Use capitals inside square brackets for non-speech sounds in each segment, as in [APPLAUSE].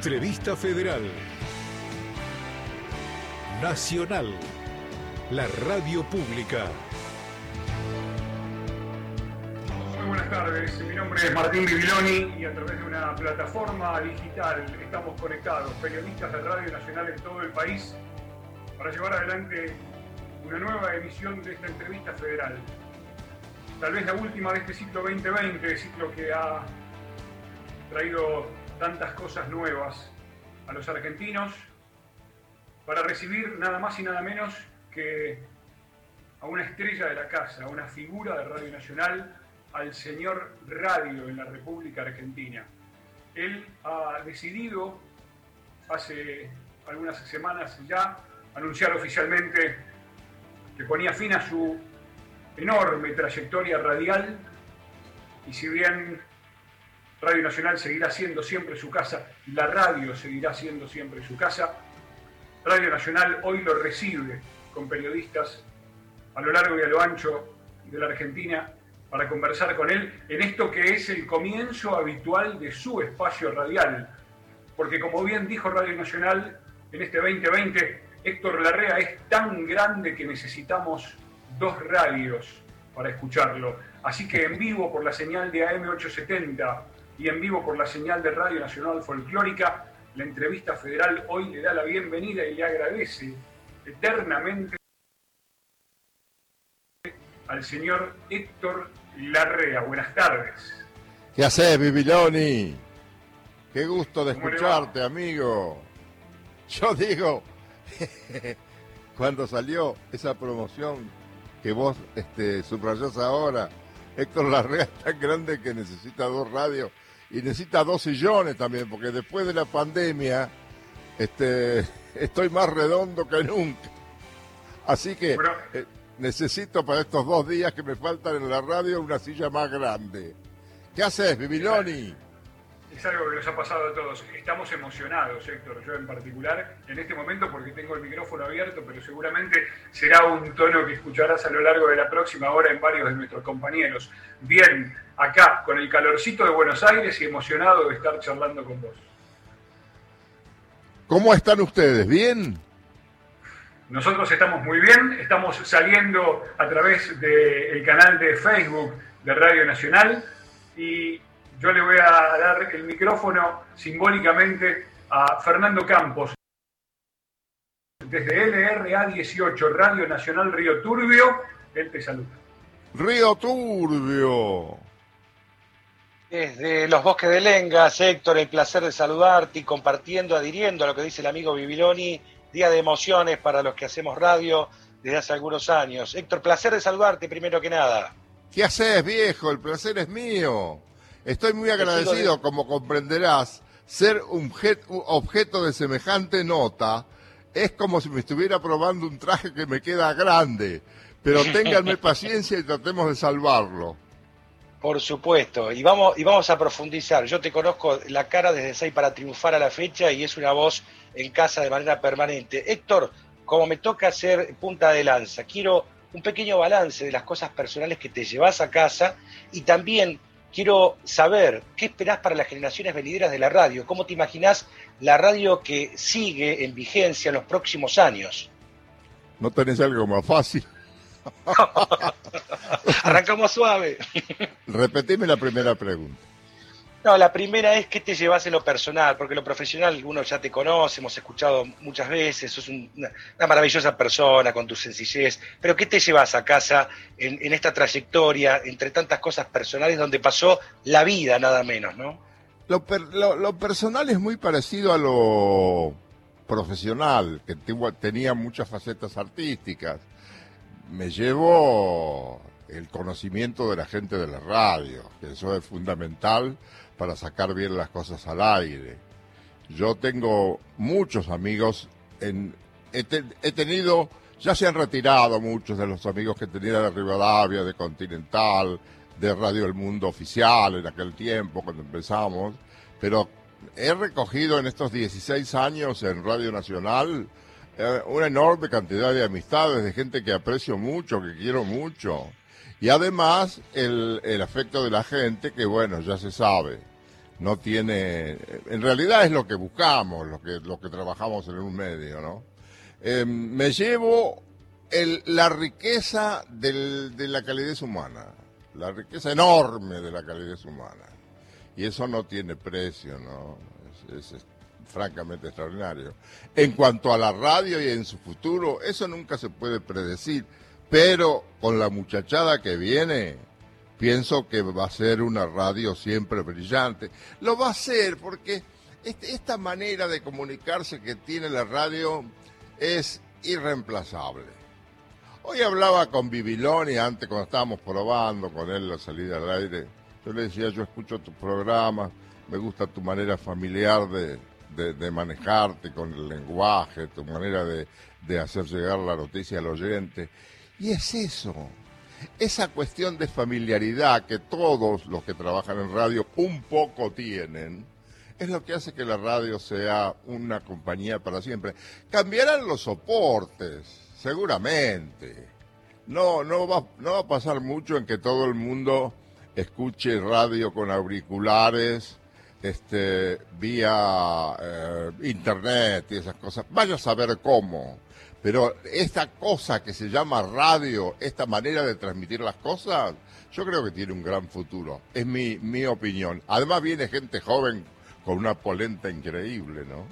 Entrevista Federal. Nacional. La radio pública. Muy buenas tardes, mi nombre es Martín Bibiloni y a través de una plataforma digital estamos conectados, periodistas de Radio Nacional en todo el país, para llevar adelante una nueva emisión de esta entrevista federal. Tal vez la última de este ciclo 2020, ciclo que ha traído tantas cosas nuevas a los argentinos para recibir nada más y nada menos que a una estrella de la casa, a una figura de Radio Nacional, al señor Radio en la República Argentina. Él ha decidido hace algunas semanas ya anunciar oficialmente que ponía fin a su enorme trayectoria radial y si bien Radio Nacional seguirá siendo siempre su casa, la radio seguirá siendo siempre su casa. Radio Nacional hoy lo recibe con periodistas a lo largo y a lo ancho de la Argentina para conversar con él en esto que es el comienzo habitual de su espacio radial. Porque como bien dijo Radio Nacional en este 2020, Héctor Larrea es tan grande que necesitamos dos radios para escucharlo. Así que en vivo por la señal de AM870 y en vivo por la señal de Radio Nacional Folclórica. La entrevista federal hoy le da la bienvenida y le agradece eternamente al señor Héctor Larrea. Buenas tardes. ¿Qué haces, Bibiloni? Qué gusto de escucharte, amigo. Yo digo, [LAUGHS] cuando salió esa promoción que vos este, subrayás ahora, Héctor Larrea es tan grande que necesita dos radios y necesita dos sillones también, porque después de la pandemia este, [LAUGHS] estoy más redondo que nunca. Así que eh, necesito para estos dos días que me faltan en la radio una silla más grande. ¿Qué haces, Bibiloni? Es algo que nos ha pasado a todos. Estamos emocionados, Héctor, yo en particular, en este momento porque tengo el micrófono abierto, pero seguramente será un tono que escucharás a lo largo de la próxima hora en varios de nuestros compañeros. Bien, acá, con el calorcito de Buenos Aires y emocionado de estar charlando con vos. ¿Cómo están ustedes? ¿Bien? Nosotros estamos muy bien, estamos saliendo a través del canal de Facebook de Radio Nacional y yo le voy a dar el micrófono simbólicamente a Fernando Campos, desde LRA 18, Radio Nacional Río Turbio, él te saluda. Río Turbio. Desde los bosques de Lengas, Héctor, el placer de saludarte y compartiendo, adhiriendo a lo que dice el amigo Bibiloni, día de emociones para los que hacemos radio desde hace algunos años. Héctor, placer de saludarte primero que nada. ¿Qué haces, viejo? El placer es mío. Estoy muy agradecido, como comprenderás, ser un objeto de semejante nota es como si me estuviera probando un traje que me queda grande. Pero ténganme [LAUGHS] paciencia y tratemos de salvarlo. Por supuesto, y vamos, y vamos a profundizar. Yo te conozco la cara desde 6 para triunfar a la fecha y es una voz en casa de manera permanente. Héctor, como me toca hacer punta de lanza, quiero un pequeño balance de las cosas personales que te llevas a casa y también quiero saber qué esperás para las generaciones venideras de la radio. ¿Cómo te imaginás la radio que sigue en vigencia en los próximos años? ¿No tenés algo más fácil? [LAUGHS] Arrancamos suave. Repetime la primera pregunta. No, la primera es qué te llevas en lo personal, porque lo profesional uno ya te conoce, hemos escuchado muchas veces, sos una, maravillosa persona con tu sencillez, pero ¿qué te llevas a casa en, esta trayectoria, entre tantas cosas personales, donde pasó la vida nada menos, ¿no? Lo, lo personal es muy parecido a lo profesional, que tenía muchas facetas artísticas. Me llevo el conocimiento de la gente de la radio, que eso es fundamental para sacar bien las cosas al aire. Yo tengo muchos amigos, en, he, tenido, ya se han retirado muchos de los amigos que tenía de Rivadavia, de Continental, de Radio El Mundo Oficial en aquel tiempo cuando empezamos, pero he recogido en estos 16 años en Radio Nacional eh, una enorme cantidad de amistades, de gente que aprecio mucho, que quiero mucho. Y además el, el afecto de la gente, que bueno, ya se sabe. no tiene, en realidad es lo que buscamos, lo que, lo que trabajamos en un medio, ¿no? Eh, me llevo la riqueza de la calidez humana, la riqueza enorme de la calidez humana. Y eso no tiene precio, ¿no? Es, francamente extraordinario. En cuanto a la radio y en su futuro, eso nunca se puede predecir, pero con la muchachada que viene, pienso que va a ser una radio siempre brillante. Lo va a ser porque este, esta manera de comunicarse que tiene la radio es irreemplazable. Hoy hablaba con Bibiloni antes cuando estábamos probando con él la salida al aire. Yo le decía, yo escucho tu programa, me gusta tu manera familiar de, manejarte con el lenguaje, tu manera de, de hacer llegar la noticia al oyente. Y es eso, esa cuestión de familiaridad que todos los que trabajan en radio un poco tienen, es lo que hace que la radio sea una compañía para siempre. Cambiarán los soportes, seguramente. No, no va, no va a pasar mucho en que todo el mundo escuche radio con auriculares, este, vía eh, internet y esas cosas. Vaya a saber cómo. Pero esta cosa que se llama radio, esta manera de transmitir las cosas, yo creo que tiene un gran futuro. Es mi, mi opinión. Además viene gente joven con una polenta increíble, ¿no?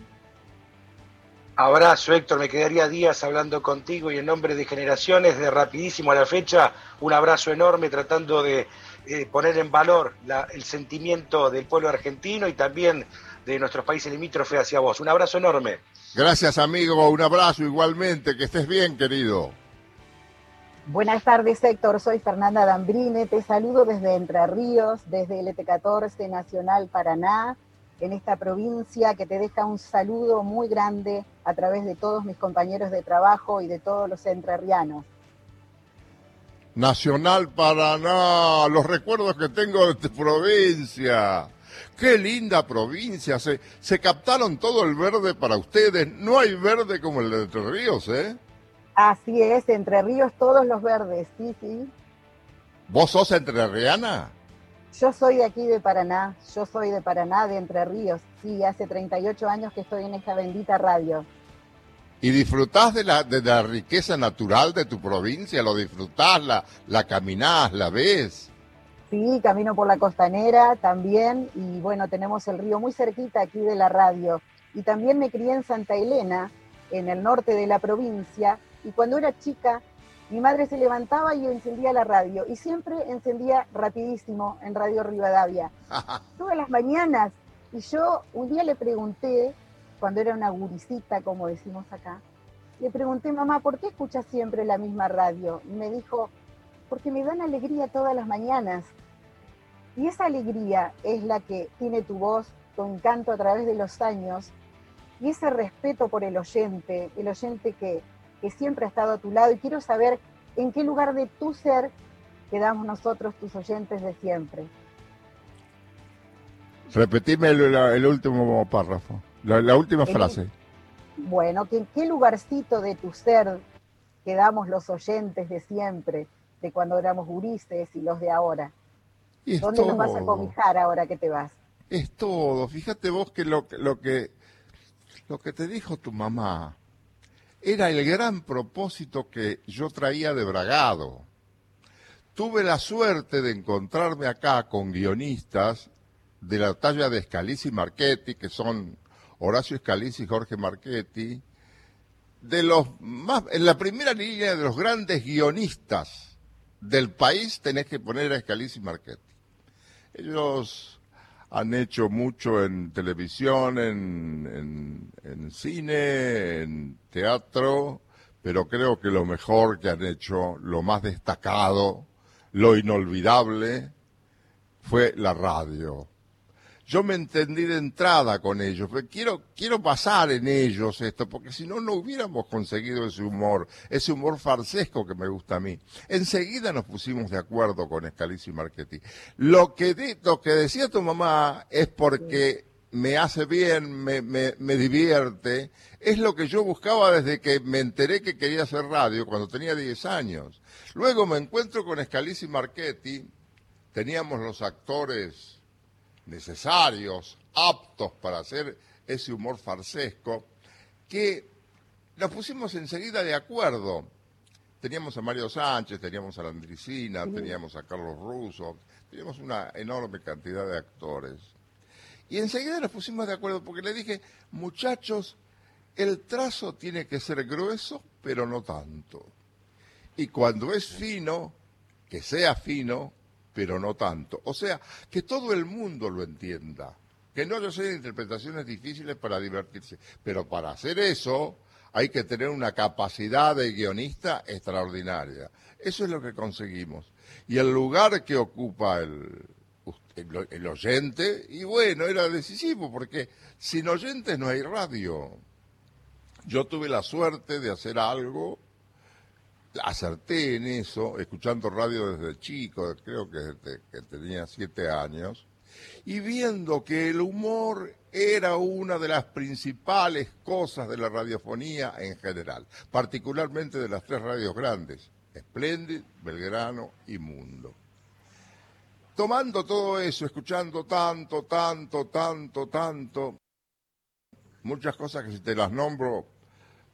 Abrazo, Héctor. Me quedaría días hablando contigo y en nombre de generaciones, de rapidísimo a la fecha, un abrazo enorme tratando de eh, poner en valor el sentimiento del pueblo argentino y también de nuestros países limítrofes hacia vos. Un abrazo enorme. Gracias, amigo. Un abrazo igualmente. Que estés bien, querido. Buenas tardes, Héctor. Soy Fernanda Dambrine. Te saludo desde Entre Ríos, desde el ET14 Nacional Paraná en esta provincia, que te deja un saludo muy grande a través de todos mis compañeros de trabajo y de todos los entrerrianos. Nacional Paraná, los recuerdos que tengo de tu provincia. Qué linda provincia, se, se captaron todo el verde para ustedes. No hay verde como el de Entre Ríos, ¿eh? Así es, Entre Ríos todos los verdes, sí, sí. ¿Vos sos entrerriana? Yo soy de aquí de Paraná, yo soy de Paraná, de Entre Ríos. Sí, hace 38 años que estoy en esta bendita radio. ¿Y disfrutás de la, de la riqueza natural de tu provincia? ¿Lo disfrutás, la, la caminás, la ves? Sí, camino por la costanera también y bueno, tenemos el río muy cerquita aquí de la radio. Y también me crié en Santa Elena, en el norte de la provincia, y cuando era chica mi madre se levantaba y encendía la radio y siempre encendía rapidísimo en Radio Rivadavia. [LAUGHS] Todas las mañanas. Y yo un día le pregunté, cuando era una guricita, como decimos acá, le pregunté, mamá, ¿por qué escuchas siempre la misma radio? Y me dijo, porque me dan alegría todas las mañanas. Y esa alegría es la que tiene tu voz, tu encanto a través de los años, y ese respeto por el oyente, el oyente que que siempre ha estado a tu lado y quiero saber en qué lugar de tu ser quedamos nosotros, tus oyentes de siempre. Repetime el, último párrafo, la, última frase. Bueno, que en qué lugarcito de tu ser quedamos los oyentes de siempre, de cuando éramos gurises y los de ahora. ¿Dónde nos vas a cobijar ahora que te vas? Es todo. Fíjate vos que lo, lo que lo que te dijo tu mamá era el gran propósito que yo traía de Bragado. Tuve la suerte de encontrarme acá con guionistas de la talla de Scalisi y Marchetti, que son Horacio Scalisi y Jorge Marchetti, de los más, en la primera línea de los grandes guionistas del país tenés que poner a Scalisi y Marchetti. Ellos han hecho mucho en televisión, en, en, cine, en teatro, pero creo que lo mejor que han hecho, lo más destacado, lo inolvidable, fue la radio yo me entendí de entrada con ellos, pero quiero, quiero pasar en ellos esto, porque si no, no hubiéramos conseguido ese humor, ese humor farsesco que me gusta a mí. Enseguida nos pusimos de acuerdo con Scalisi y Marchetti. Lo que, lo que decía tu mamá es porque me hace bien, me, me, me divierte, es lo que yo buscaba desde que me enteré que quería hacer radio cuando tenía 10 años. Luego me encuentro con Scalisi y Marchetti, teníamos los actores necesarios, aptos para hacer ese humor farsesco, que nos pusimos enseguida de acuerdo. Teníamos a Mario Sánchez, teníamos a la Andricina, teníamos a Carlos Russo, teníamos una enorme cantidad de actores. Y enseguida nos pusimos de acuerdo porque le dije, muchachos, el trazo tiene que ser grueso, pero no tanto. Y cuando es fino, que sea fino, pero no tanto. O sea, que todo el mundo lo entienda. Que no yo sé interpretaciones difíciles para divertirse. Pero para hacer eso hay que tener una capacidad de guionista extraordinaria. Eso es lo que conseguimos. Y el lugar que ocupa el, el, oyente, y bueno, era decisivo, porque sin oyentes no hay radio. Yo tuve la suerte de hacer algo acerté en eso, escuchando radio desde chico, creo que, que tenía siete años, y viendo que el humor era una de las principales cosas de la radiofonía en general, particularmente de las tres radios grandes, Splendid, Belgrano y Mundo. Tomando todo eso, escuchando tanto, tanto, tanto, tanto, muchas cosas que si te las nombro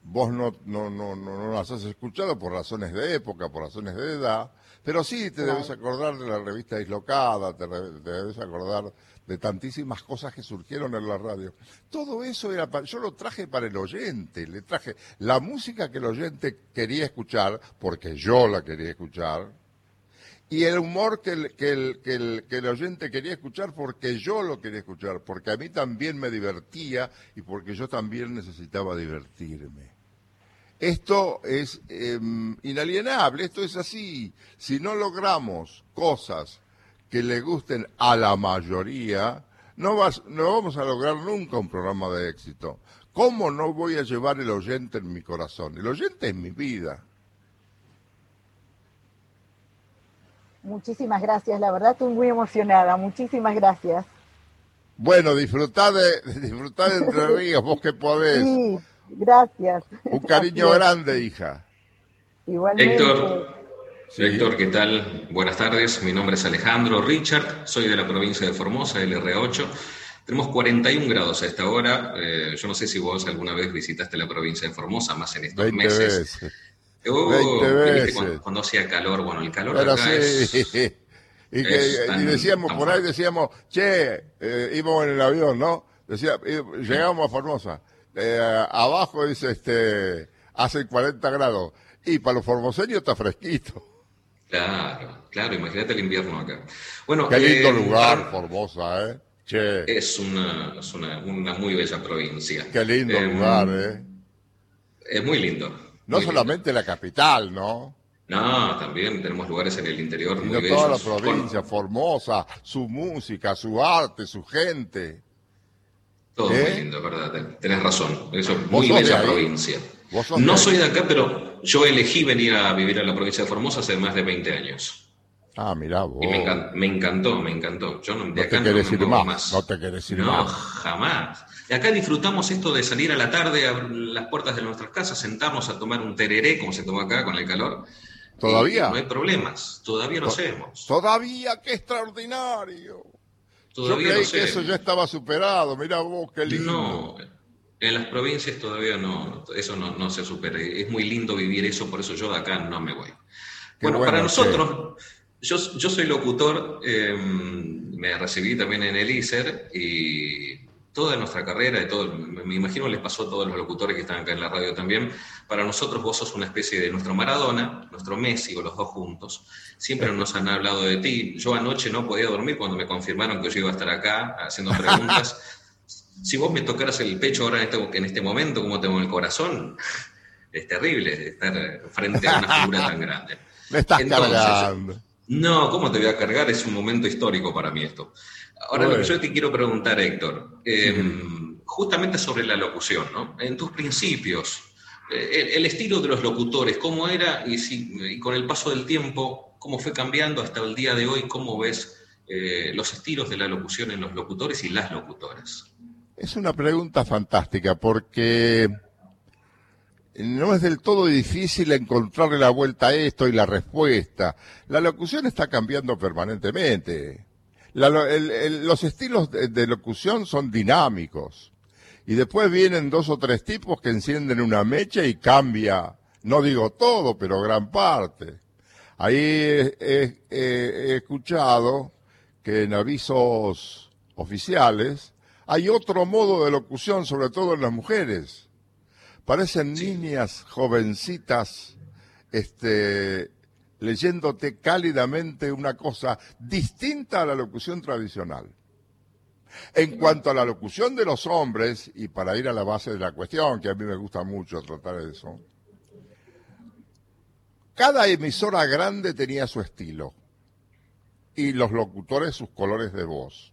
vos no, no, no, no, las has escuchado por razones de época, por razones de edad, pero sí te debes acordar de la revista Dislocada, te, debes acordar de tantísimas cosas que surgieron en la radio. Todo eso era yo lo traje para el oyente, le traje la música que el oyente quería escuchar, porque yo la quería escuchar, y el humor que el, que, el, que, el, que el oyente quería escuchar porque yo lo quería escuchar, porque a mí también me divertía y porque yo también necesitaba divertirme. Esto es em, inalienable, esto es así. Si no logramos cosas que le gusten a la mayoría, no, vas, no vamos a lograr nunca un programa de éxito. ¿Cómo no voy a llevar el oyente en mi corazón? El oyente es mi vida. Muchísimas gracias, la verdad estoy muy emocionada. Muchísimas gracias. Bueno, disfrutad de, [LAUGHS] disfrutad de Entre [LAUGHS] Ríos, vos que podés. Sí, gracias. Un cariño grande, hija. Igualmente. Héctor, Héctor, ¿qué tal? Buenas tardes, mi nombre es Alejandro Richard, soy de la provincia de Formosa, LR8. Tenemos 41 grados a esta hora. Eh, yo no sé si vos alguna vez visitaste la provincia de Formosa, más en estos meses. Uh, cuando, hacía calor, bueno, el calor acá es, [LAUGHS] y, decíamos, por ahí decíamos, che, eh, íbamos en el avión, ¿no? Decía, llegamos a Formosa. Eh, abajo dice, este, hace 40 grados. Y para los formoseños está fresquito. Claro, claro, imagínate el invierno acá. Bueno, Qué lindo eh, lugar, Formosa, ¿eh? Che. Es, una, es una, una, muy bella provincia. Qué lindo em, lugar, ¿eh? Es muy lindo. No solamente la capital, ¿no? No, también tenemos lugares en el interior muy bellos. toda la provincia, Formosa, su música, su arte, su gente. Todo muy ¿Eh? lindo, ¿verdad? Tenés razón. Eso es muy bella provincia. No soy de acá, pero yo elegí venir a vivir a la provincia de Formosa hace más de 20 años. Ah, mira vos. Y me, encantó, me encantó, Yo no, de acá te querés ir más, No te querés ir no, jamás. Y acá disfrutamos esto de salir a la tarde a las puertas de nuestras casas, sentarnos a tomar un tereré, como se toma acá con el calor. ¿Todavía? no hay problemas, todavía lo hacemos. Todavía, qué extraordinario. Todavía Yo creí que eso ya estaba superado, mira vos, qué lindo. No, en las provincias todavía no, eso no, no se supera. Es muy lindo vivir eso, por eso yo de acá no me voy. bueno, para nosotros... Yo, yo soy locutor, em, me recibí también en el ISER y toda nuestra carrera, y todo, me imagino les pasó a todos los locutores que están acá en la radio también, para nosotros vos sos una especie de nuestro Maradona, nuestro Messi o los dos juntos. Siempre nos han hablado de ti. Yo anoche no podía dormir cuando me confirmaron que yo iba a estar acá haciendo preguntas. [LAUGHS] si vos me tocaras el pecho ahora en este, en este momento, como tengo el corazón, es terrible estar frente a una figura tan grande. [LAUGHS] Me estás cargando. No, ¿cómo te voy a cargar? Es un momento histórico para mí esto. Ahora, lo que yo te quiero preguntar, Héctor, em, justamente sobre la locución, ¿no? En tus principios, eh, el, estilo de los locutores, ¿cómo era? Y, si, con el paso del tiempo, ¿cómo fue cambiando hasta el día de hoy? ¿Cómo ves eh, los estilos de la locución en los locutores y las locutoras? Es una pregunta fantástica porque no es del todo difícil encontrarle la vuelta a esto y la respuesta. La locución está cambiando permanentemente. Los estilos de, locución son dinámicos. Y después vienen dos o tres tipos que encienden una mecha y cambia, no digo todo, pero gran parte. Ahí he escuchado que en avisos oficiales hay otro modo de locución, sobre todo en las mujeres. Parecen niñas jovencitas, este, leyéndote cálidamente una cosa distinta a la locución tradicional. En cuanto a la locución de los hombres, y para ir a la base de la cuestión, que a mí me gusta mucho tratar eso, cada emisora grande tenía su estilo y los locutores sus colores de voz.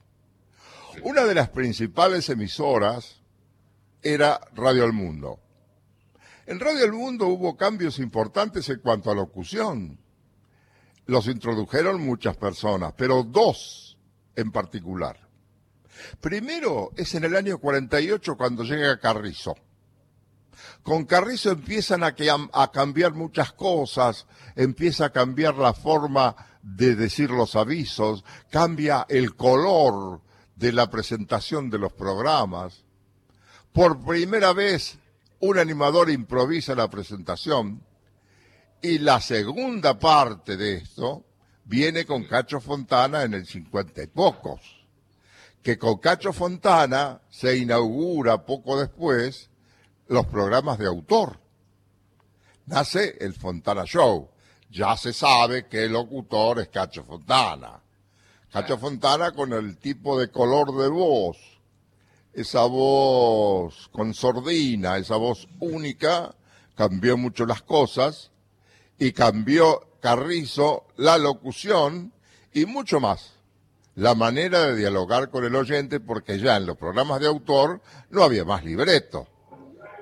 Una de las principales emisoras era Radio El Mundo. En Radio El Mundo hubo cambios importantes en cuanto a locución. Los introdujeron muchas personas, pero dos en particular. Primero es en el año 48 cuando llega Carrizo. Con Carrizo empiezan a, a, cambiar muchas cosas, empieza a cambiar la forma de decir los avisos, cambia el color de la presentación de los programas. Por primera vez, un animador improvisa la presentación y la segunda parte de esto viene con Cacho Fontana en el cincuenta y pocos, que con Cacho Fontana se inaugura poco después los programas de autor. Nace el Fontana Show, ya se sabe que el locutor es Cacho Fontana. Cacho Fontana con el tipo de color de voz, esa voz con sordina, esa voz única, cambió mucho las cosas y cambió Carrizo la locución y mucho más. La manera de dialogar con el oyente porque ya en los programas de autor no había más libreto.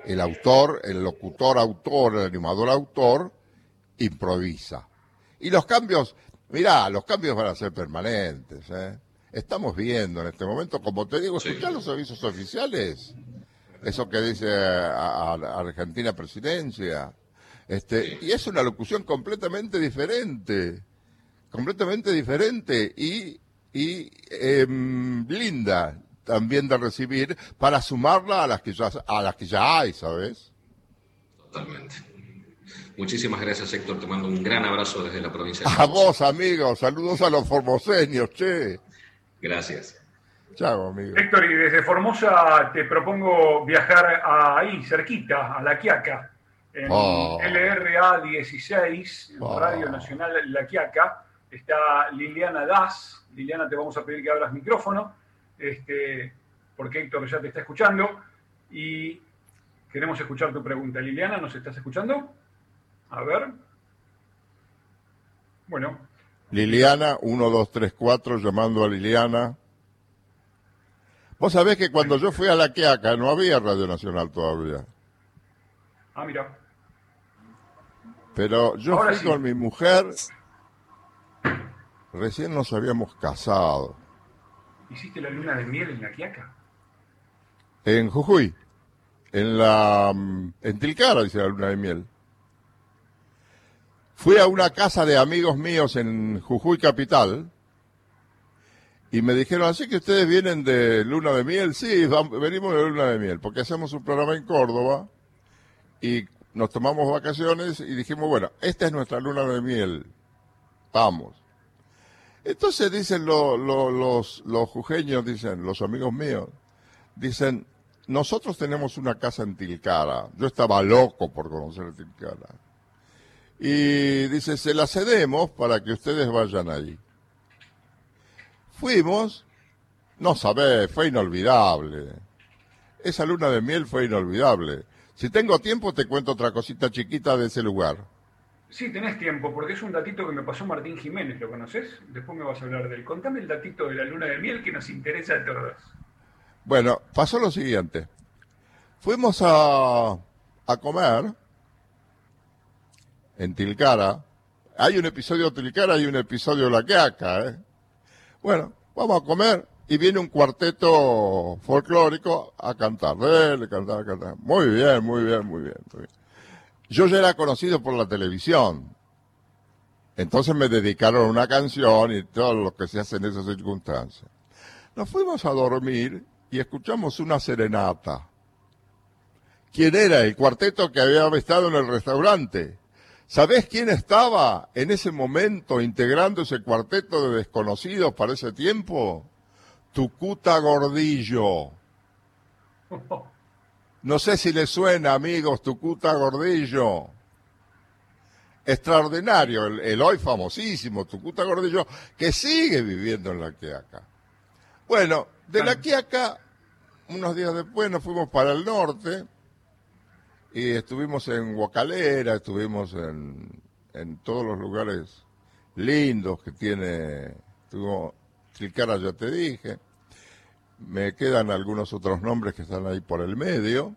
El autor, el locutor autor, el animador autor, improvisa. Y los cambios, mirá, los cambios van a ser permanentes. ¿eh? Estamos viendo en este momento, como te digo, escuchar los avisos oficiales, eso que dice a, Argentina Presidencia, este, y es una locución completamente diferente, completamente diferente y, y em, linda también de recibir para sumarla a las que ya, a las que ya hay, ¿sabes? Totalmente. Muchísimas gracias, Héctor. Te mando un gran abrazo desde la provincia. De a vos, amigo. Saludos a los formoseños, che. Gracias. Chao, amigo. Héctor, y desde Formosa te propongo viajar ahí, cerquita, a La Quiaca, en oh. LRA 16, Radio Nacional La Quiaca. Está Liliana Das. Liliana, te vamos a pedir que abras micrófono, este, porque Héctor ya te está escuchando. Y queremos escuchar tu pregunta. Liliana, ¿nos estás escuchando? A ver. Bueno. Liliana, 1, 2, 3, 4, llamando a Liliana. Vos sabés que cuando yo fui a la Quiaca no había Radio Nacional todavía. Ah, mira. Pero yo fui con mi mujer, recién nos habíamos casado. ¿Hiciste la luna de miel en la Quiaca? En Jujuy, en la mm, en Tilcara dice la luna de miel. Fui a una casa de amigos míos en Jujuy Capital y me dijeron, así que ustedes vienen de luna de miel. Sí, venimos de luna de miel, porque hacemos un programa en Córdoba y nos tomamos vacaciones y dijimos, bueno, esta es nuestra luna de miel. Vamos. Entonces dicen los, los jujeños, dicen, los amigos míos, dicen, nosotros tenemos una casa en Tilcara. Yo estaba loco por conocer Tilcara y dice, se la cedemos para que ustedes vayan allí. Fuimos, no sabés, fue inolvidable. Esa luna de miel fue inolvidable. Si tengo tiempo te cuento otra cosita chiquita de ese lugar. Sí, tenés tiempo, porque es un datito que me pasó Martín Jiménez, ¿lo conoces? Después me vas a hablar de él. Contame el datito de la luna de miel que nos interesa a todos. Bueno, pasó lo siguiente. Fuimos a, a comer en Tilcara. Hay un episodio de Tilcara y un episodio de La Queaca, ¿eh? Bueno, vamos a comer y viene un cuarteto folclórico a cantar, a cantar, a cantar. Muy bien, muy bien, muy bien, muy bien. Yo ya era conocido por la televisión. Entonces me dedicaron una canción y todo lo que se hace en esas circunstancias. Nos fuimos a dormir y escuchamos una serenata. ¿Quién era? El cuarteto que había estado en el restaurante. ¿Sabés quién estaba en ese momento integrando ese cuarteto de desconocidos para ese tiempo? Tucuta Gordillo. No sé si le suena, amigos, Tucuta Gordillo. Extraordinario, el, hoy famosísimo Tucuta Gordillo, que sigue viviendo en la Quiaca. Bueno, de la Quiaca, unos días después nos fuimos para el norte y estuvimos en Huacalera, estuvimos en, en todos los lugares lindos que tiene, estuvo Chilcara ya te dije, me quedan algunos otros nombres que están ahí por el medio,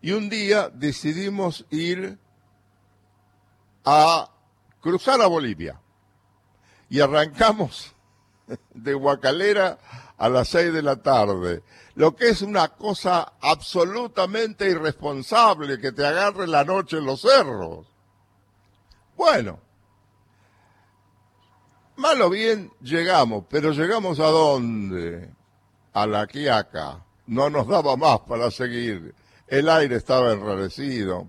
y un día decidimos ir a cruzar a Bolivia. Y arrancamos [LAUGHS] de Huacalera a las seis de la tarde, lo que es una cosa absolutamente irresponsable que te agarre la noche en los cerros. Bueno, malo bien llegamos, pero llegamos a dónde? A la Quiaca. No nos daba más para seguir. El aire estaba enrarecido.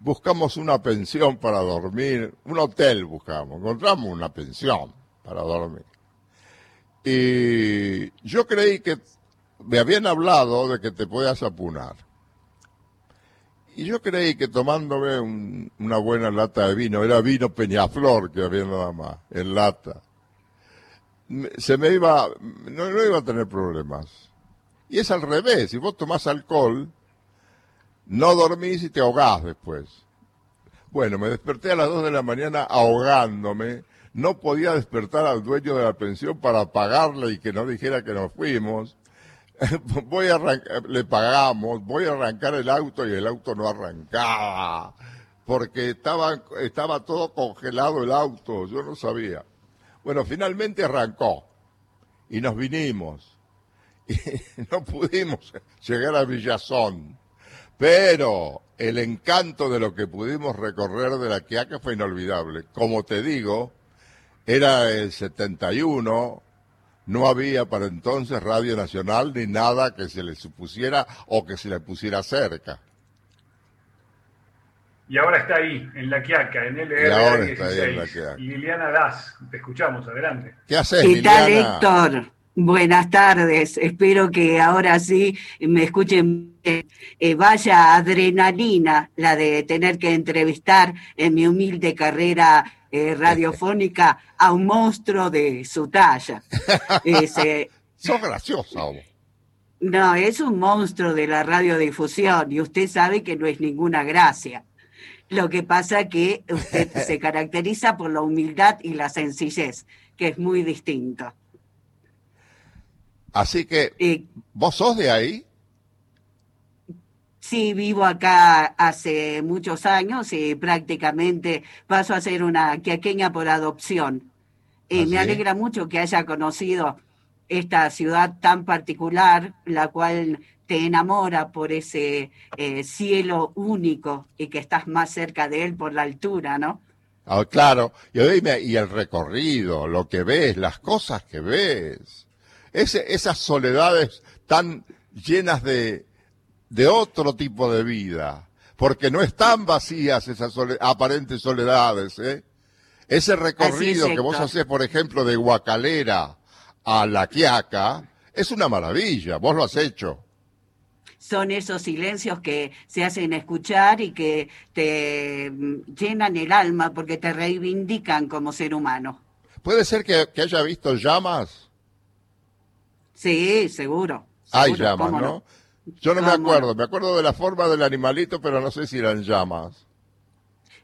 Buscamos una pensión para dormir, un hotel buscamos, encontramos una pensión para dormir. Y yo creí que me habían hablado de que te podías apunar. Y yo creí que tomándome una buena lata de vino, era vino Peñaflor que había nada más, en lata, se me iba, no, no iba a tener problemas. Y es al revés, si vos tomás alcohol, no dormís y te ahogás después. Bueno, me desperté a las 2 de la mañana ahogándome no podía despertar al dueño de la pensión para pagarle y que no dijera que nos fuimos. [LAUGHS] voy a le pagamos, voy a arrancar el auto y el auto no arrancaba, porque estaba, estaba todo congelado el auto, yo no sabía. Bueno, finalmente arrancó y nos vinimos y [LAUGHS] no pudimos llegar a Villazón, pero el encanto de lo que pudimos recorrer de la Quiaca fue inolvidable. Como te digo, era el 71, no había para entonces Radio Nacional ni nada que se le supusiera o que se le pusiera cerca. Y ahora está ahí, en la Quiaca, en LR 16. Liliana Das, te escuchamos, adelante. ¿Qué haces, ¿Qué tal, Héctor? Buenas tardes, espero que ahora sí me escuchen. Eh, vaya adrenalina la de tener que entrevistar en mi humilde carrera eh, radiofónica a un monstruo de su talla. [LAUGHS] Ese, Sos graciosa. No, es un monstruo de la radiodifusión y usted sabe que no es ninguna gracia. Lo que pasa que usted se caracteriza por la humildad y la sencillez, que es muy distinto. Así que, ¿vos sos de ahí? Sí, vivo acá hace muchos años y prácticamente paso a ser una quiaqueña por adopción. Y me alegra mucho que haya conocido esta ciudad tan particular, la cual te enamora por ese eh, cielo único y que estás más cerca de él por la altura, ¿no? Ah, claro, y, y el recorrido, lo que ves, las cosas que ves, esas soledades tan llenas de, de otro tipo de vida, porque no están vacías esas aparentes soledades. ¿eh? Ese recorrido que vos haces, por ejemplo, de Guacalera a La Quiaca, es una maravilla, vos lo has hecho. Son esos silencios que se hacen escuchar y que te mm, llenan el alma porque te reivindican como ser humano. ¿Puede ser que, haya visto llamas? Sí, seguro. Hay llamas, ¿no? Yo no me acuerdo, me acuerdo de la forma del animalito, pero no sé si eran llamas.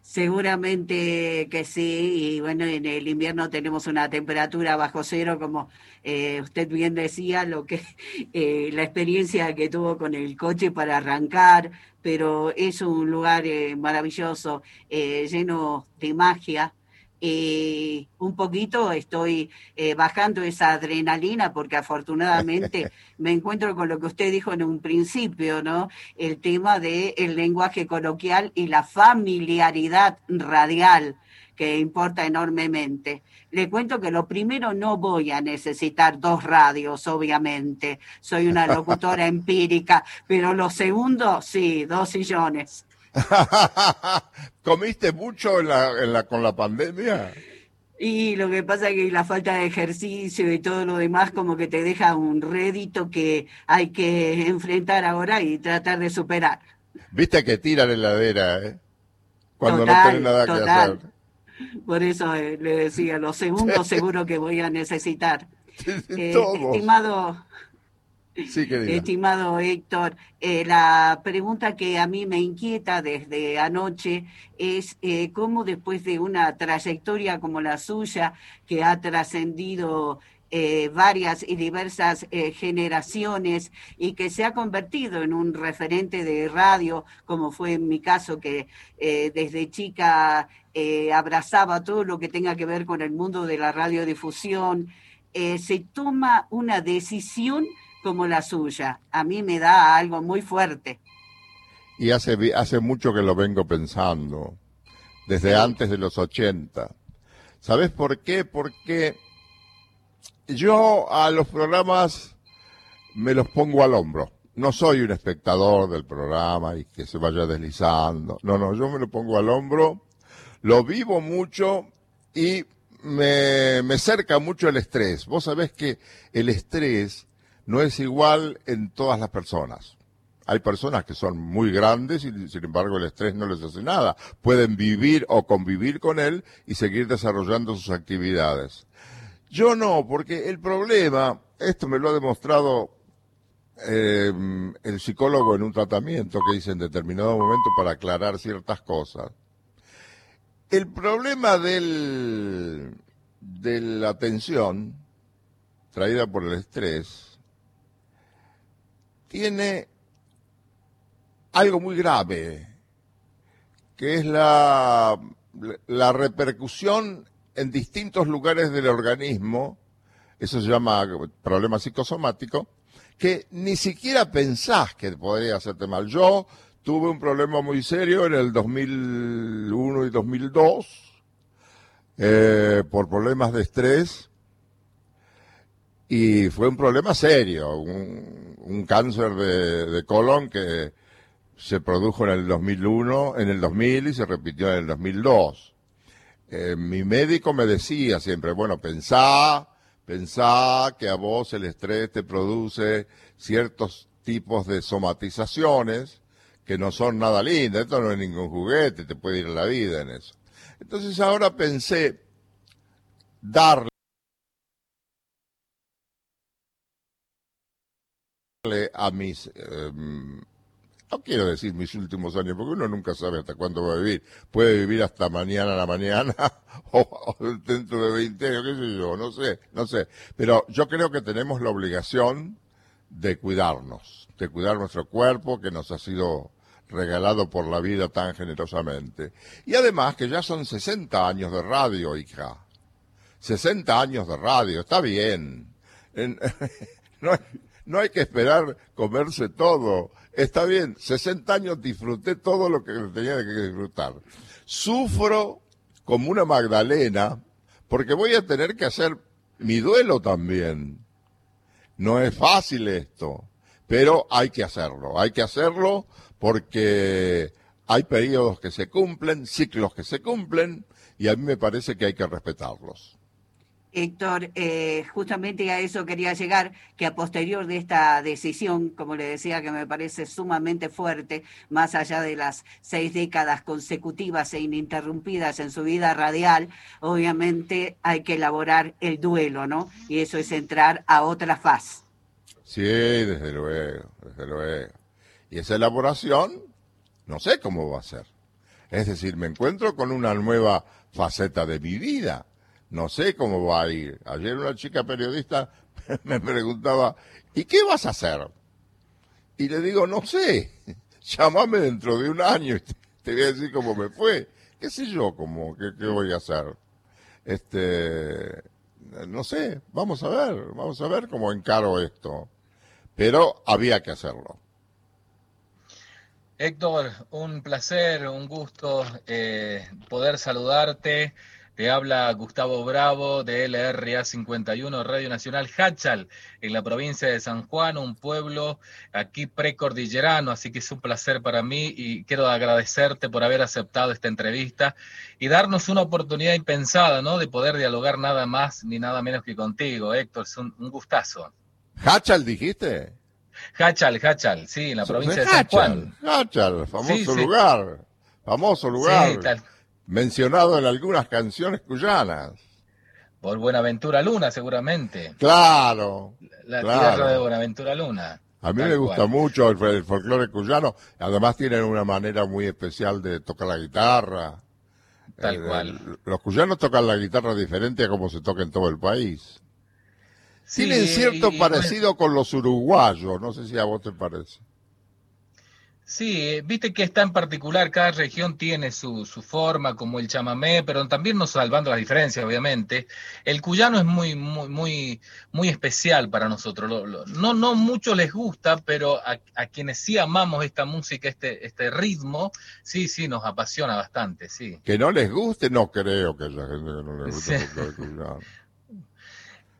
Seguramente que sí, y bueno, en el invierno tenemos una temperatura bajo cero, como eh, usted bien decía, lo que [LAUGHS] eh, la experiencia que tuvo con el coche para arrancar, pero es un lugar eh, maravilloso, lleno de magia, y un poquito estoy eh, bajando esa adrenalina porque afortunadamente [LAUGHS] me encuentro con lo que usted dijo en un principio, ¿no? El tema del el lenguaje coloquial y la familiaridad radial que importa enormemente. Le cuento que lo primero no voy a necesitar dos radios, obviamente. Soy una locutora [LAUGHS] empírica, pero lo segundo, sí, dos sillones. [LAUGHS] ¿Comiste mucho en la, con la pandemia? Y lo que pasa es que la falta de ejercicio y todo lo demás como que te deja un rédito que hay que enfrentar ahora y tratar de superar. Viste que tira la heladera, ¿eh? Cuando no tiene nada que hacer. Por eso eh, le decía, los segundos [LAUGHS] seguro que voy a necesitar. Eh, estimado, Estimado Héctor, eh, la pregunta que a mí me inquieta desde anoche es eh, cómo después de una trayectoria como la suya, que ha trascendido eh, varias y diversas generaciones y que se ha convertido en un referente de radio, como fue en mi caso, que desde chica abrazaba todo lo que tenga que ver con el mundo de la radiodifusión, se toma una decisión como la suya. A mí me da algo muy fuerte. Y hace, hace mucho que lo vengo pensando, desde antes de los 80. ¿Sabes por qué? Porque yo a los programas me los pongo al hombro. No soy un espectador del programa y que se vaya deslizando. No, no, yo me lo pongo al hombro, lo vivo mucho y me, me cerca mucho el estrés. Vos sabés que el estrés no es igual en todas las personas. Hay personas que son muy grandes y sin embargo el estrés no les hace nada. Pueden vivir o convivir con él y seguir desarrollando sus actividades. Yo no, porque el problema, esto me lo ha demostrado eh, el psicólogo en un tratamiento que hice en determinado momento para aclarar ciertas cosas. El problema del, de la tensión traída por el estrés tiene algo muy grave, que es la, repercusión en distintos lugares del organismo, eso se llama problema psicosomático, que ni siquiera pensás que podría hacerte mal. Yo tuve un problema muy serio en el 2001 y 2002 eh, por problemas de estrés y fue un problema serio, un, cáncer de, colon que se produjo en el 2001, en el 2000 y se repitió en el 2002. Eh, mi médico me decía siempre, bueno, pensá, pensá que a vos el estrés te produce ciertos tipos de somatizaciones que no son nada lindas, esto no es ningún juguete, te puede ir la vida en eso. Entonces ahora pensé darle a mis, em, no quiero decir mis últimos años, porque uno nunca sabe hasta cuándo va a vivir. Puede vivir hasta mañana a la mañana [LAUGHS] o, dentro de 20 años, qué sé yo, no sé, no sé. Pero yo creo que tenemos la obligación de cuidarnos, de cuidar nuestro cuerpo que nos ha sido regalado por la vida tan generosamente. Y además que ya son 60 años de radio, hija. 60 años de radio, está bien. [LAUGHS] no, no hay que esperar comerse todo. Está bien, 60 años disfruté todo lo que tenía que disfrutar. Sufro como una Magdalena porque voy a tener que hacer mi duelo también. No es fácil esto, pero hay que hacerlo. Hay que hacerlo porque hay periodos que se cumplen, ciclos que se cumplen, y a mí me parece que hay que respetarlos. Héctor, eh, justamente a eso quería llegar, que a posterior de esta decisión, como le decía, que me parece sumamente fuerte, más allá de las seis décadas consecutivas e ininterrumpidas en su vida radial, obviamente hay que elaborar el duelo, ¿no? Y eso es entrar a otra faz. Sí, desde luego, desde luego. Y esa elaboración, no sé cómo va a ser. Es decir, me encuentro con una nueva faceta de mi vida no sé cómo va a ir. Ayer una chica periodista [LAUGHS] me preguntaba, ¿y qué vas a hacer? Y le digo, no sé, [LAUGHS] llámame dentro de un año y te, voy a decir cómo me fue. ¿Qué sé yo cómo, qué, qué voy a hacer? Este, no sé, vamos a ver, vamos a ver cómo encaro esto. Pero había que hacerlo. Héctor, un placer, un gusto eh, poder saludarte. Te habla Gustavo Bravo de LRA 51 Radio Nacional Hachal, en la provincia de San Juan, un pueblo aquí precordillerano, así que es un placer para mí y quiero agradecerte por haber aceptado esta entrevista y darnos una oportunidad impensada, ¿no? De poder dialogar nada más ni nada menos que contigo, Héctor, es un, gustazo. Hachal, dijiste. Hachal, Hachal, sí, en la provincia de San Juan. Hachal, famoso lugar, famoso lugar. Sí, tal mencionado en algunas canciones cuyanas. Por Buenaventura Luna, seguramente. Claro. La tierra de Buenaventura Luna. A mí me gusta mucho el, folclore cuyano. Además tienen una manera muy especial de tocar la guitarra. Tal cual. los cuyanos tocan la guitarra diferente a como se toca en todo el país. tienen cierto parecido con los uruguayos. No sé si a vos te parece. Sí, viste que está en particular, cada región tiene su, su, forma, como el chamamé, pero también no salvando las diferencias, obviamente. El cuyano es muy, muy, muy, muy especial para nosotros. no, no mucho les gusta, pero a, quienes sí amamos esta música, este, este ritmo, sí, sí, nos apasiona bastante, sí. Que no les guste, no creo que haya gente que no les guste el cuyano.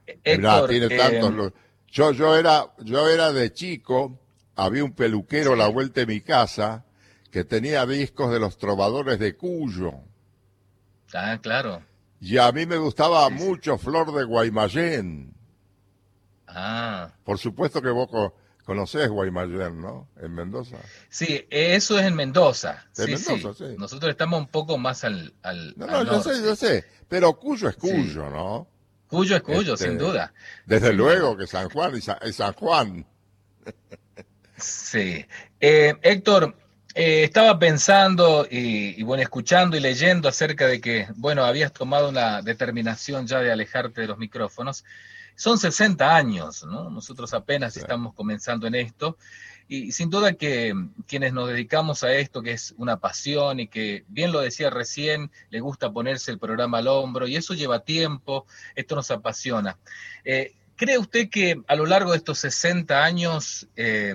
[LAUGHS] Héctor, tiene tantos. Eh, yo, yo era, yo era de chico había un peluquero a la vuelta de mi casa que tenía discos de los trovadores de Cuyo. Ah, claro. Y a mí me gustaba mucho Flor de Guaymallén. Ah. Por supuesto que vos conocés Guaymallén, ¿no? En Mendoza. Sí, eso es en Mendoza. En Mendoza, sí. Nosotros estamos un poco más al. al no, no, yo sé, yo sé. Pero Cuyo es Cuyo, ¿no? Cuyo es Cuyo, sin este, duda. Desde luego que San Juan es San Juan. [LAUGHS] Sí. Eh, Héctor, eh, estaba pensando y, bueno, escuchando y leyendo acerca de que, bueno, habías tomado una determinación ya de alejarte de los micrófonos. Son 60 años, ¿no? Nosotros apenas estamos comenzando en esto y sin duda que quienes nos dedicamos a esto, que es una pasión y que, bien lo decía recién, le gusta ponerse el programa al hombro y eso lleva tiempo, esto nos apasiona. Eh, ¿Cree usted que a lo largo de estos 60 años eh,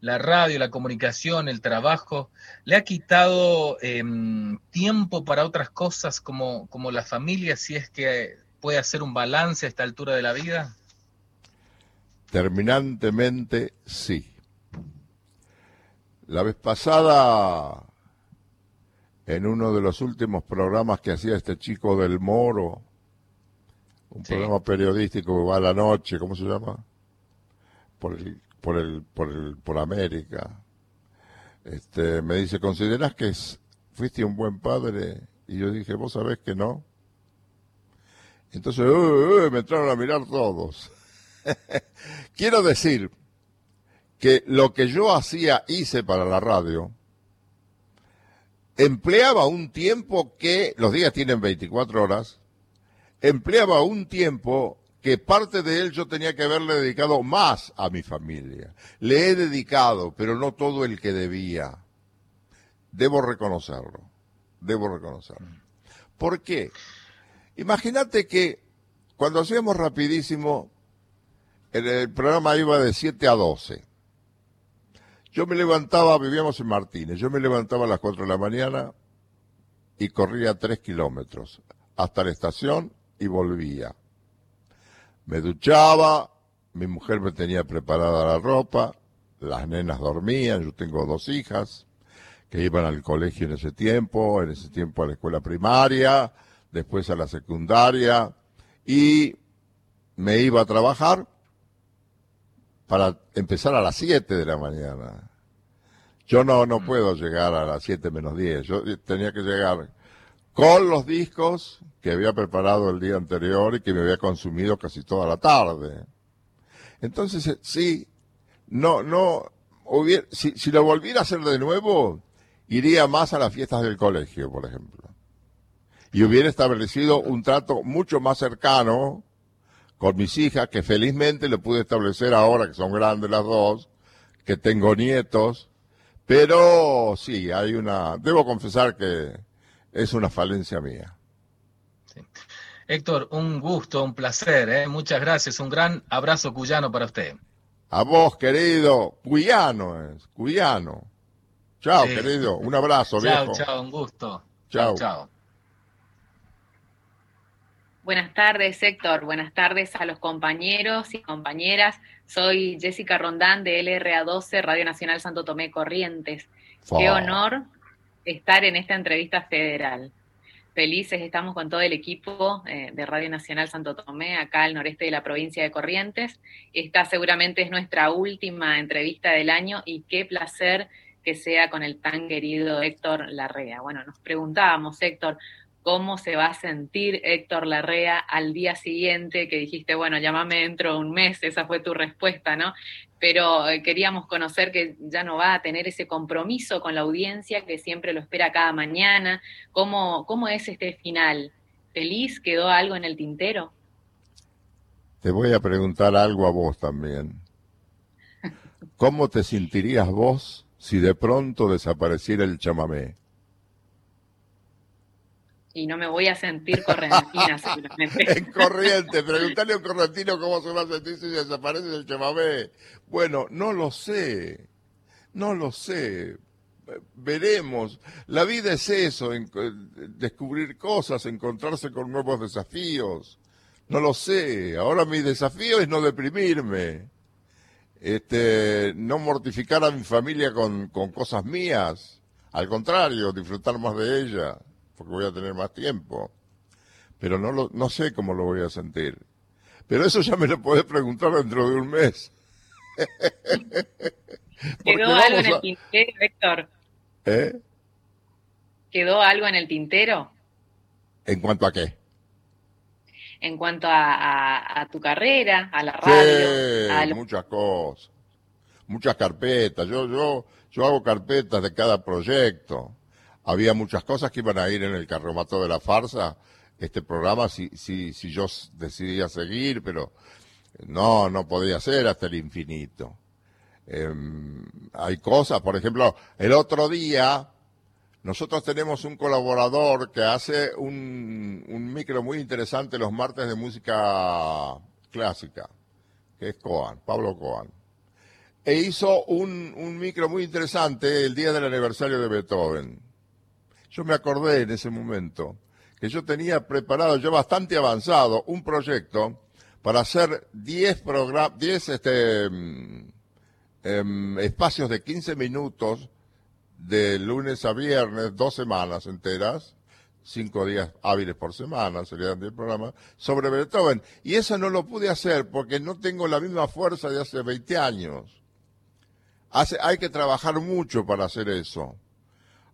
la radio, la comunicación, el trabajo, le ha quitado em, tiempo para otras cosas como, como la familia, si es que puede hacer un balance a esta altura de la vida? Terminantemente sí. La vez pasada, en uno de los últimos programas que hacía este chico del Moro, un programa periodístico que va a la noche, ¿cómo se llama? Por el, por el, por el, por América. Este, me dice, ¿consideras que fuiste un buen padre? Y yo dije, vos sabés que no. Entonces, me entraron a mirar todos. [LAUGHS] Quiero decir que lo que yo hacía, hice para la radio, empleaba un tiempo que los días tienen 24 horas, empleaba un tiempo que parte de él yo tenía que haberle dedicado más a mi familia. Le he dedicado, pero no todo el que debía. Debo reconocerlo, debo reconocerlo. ¿Por qué? Imagínate que cuando hacíamos rapidísimo, el, programa iba de 7 a 12. Yo me levantaba, vivíamos en Martínez, yo me levantaba a las 4 de la mañana y corría 3 kilómetros hasta la estación y volvía. Me duchaba, mi mujer me tenía preparada la ropa, las nenas dormían, yo tengo dos hijas que iban al colegio en ese tiempo, en ese tiempo a la escuela primaria, después a la secundaria, y me iba a trabajar para empezar a las 7 de la mañana. Yo no, no mm. puedo llegar a las 7 menos 10, yo tenía que llegar con los discos que había preparado el día anterior y que me había consumido casi toda la tarde. Entonces, eh, sí, no, no, hubiera, si, si lo volviera a hacer de nuevo, iría más a las fiestas del colegio, por ejemplo. Y hubiera establecido un trato mucho más cercano con mis hijas, que felizmente lo pude establecer ahora, que son grandes las dos, que tengo nietos, pero sí, hay una, debo confesar que es una falencia mía. Héctor, un gusto, un placer, ¿eh? muchas gracias, un gran abrazo cuyano para usted. A vos, querido, cuyano es, cuyano. Chao, querido. Un abrazo, chao, Chao, un gusto. Chao. Chao. Buenas tardes, Héctor. Buenas tardes a los compañeros y compañeras. Soy Jessica Rondán de LRA12, Radio Nacional Santo Tomé Corrientes. Qué honor estar en esta entrevista federal. Felices estamos con todo el equipo eh, de Radio Nacional Santo Tomé, acá al noreste de la provincia de Corrientes. Esta seguramente es nuestra última entrevista del año y qué placer que sea con el tan querido Héctor Larrea. Bueno, nos preguntábamos, Héctor, cómo se va a sentir Héctor Larrea al día siguiente, que dijiste, bueno, llámame dentro de un mes, esa fue tu respuesta, ¿no? Pero eh, queríamos conocer que ya no va a tener ese compromiso con la audiencia que siempre lo espera cada mañana. ¿Cómo, cómo es este final? ¿Feliz? ¿Quedó algo en el tintero? Te voy a preguntar algo a vos también. ¿Cómo te sentirías vos si de pronto desapareciera el chamamé? Y no me voy a sentir correntina [LAUGHS] seguramente. en corriente, preguntarle a un correntino cómo se va a sentir si desaparece el chamamé. Bueno, no lo sé, no lo sé. Veremos. La vida es eso, descubrir cosas, encontrarse con nuevos desafíos. No lo sé. Ahora mi desafío es no deprimirme. Este, no mortificar a mi familia con, con cosas mías. Al contrario, disfrutar más de ella porque voy a tener más tiempo. Pero no, lo, no sé cómo lo voy a sentir. Pero eso ya me lo puedes preguntar dentro de un mes. [LAUGHS] ¿Quedó algo en el tintero, Héctor? ¿Eh? ¿Quedó algo en el tintero? ¿En cuanto a qué? En cuanto a, tu carrera, a la radio. muchas cosas. Muchas carpetas. Yo, yo, yo hago carpetas de cada proyecto había muchas cosas que iban a ir en el carromato de la farsa, este programa, si, si, si yo decidía seguir, pero no, no podía ser hasta el infinito. Em, hay cosas, por ejemplo, el otro día, nosotros tenemos un colaborador que hace un, micro muy interesante los martes de música clásica, que es Coan, Pablo Coan. E hizo un micro muy interesante el día del aniversario de Beethoven yo me acordé en ese momento que yo tenía preparado, ya bastante avanzado, un proyecto para hacer 10 10 este, mm, em, espacios de 15 minutos de lunes a viernes, dos semanas enteras, cinco días hábiles por semana, serían el programa, sobre Beethoven. Y eso no lo pude hacer porque no tengo la misma fuerza de hace 20 años. Hace, hay que trabajar mucho para hacer eso.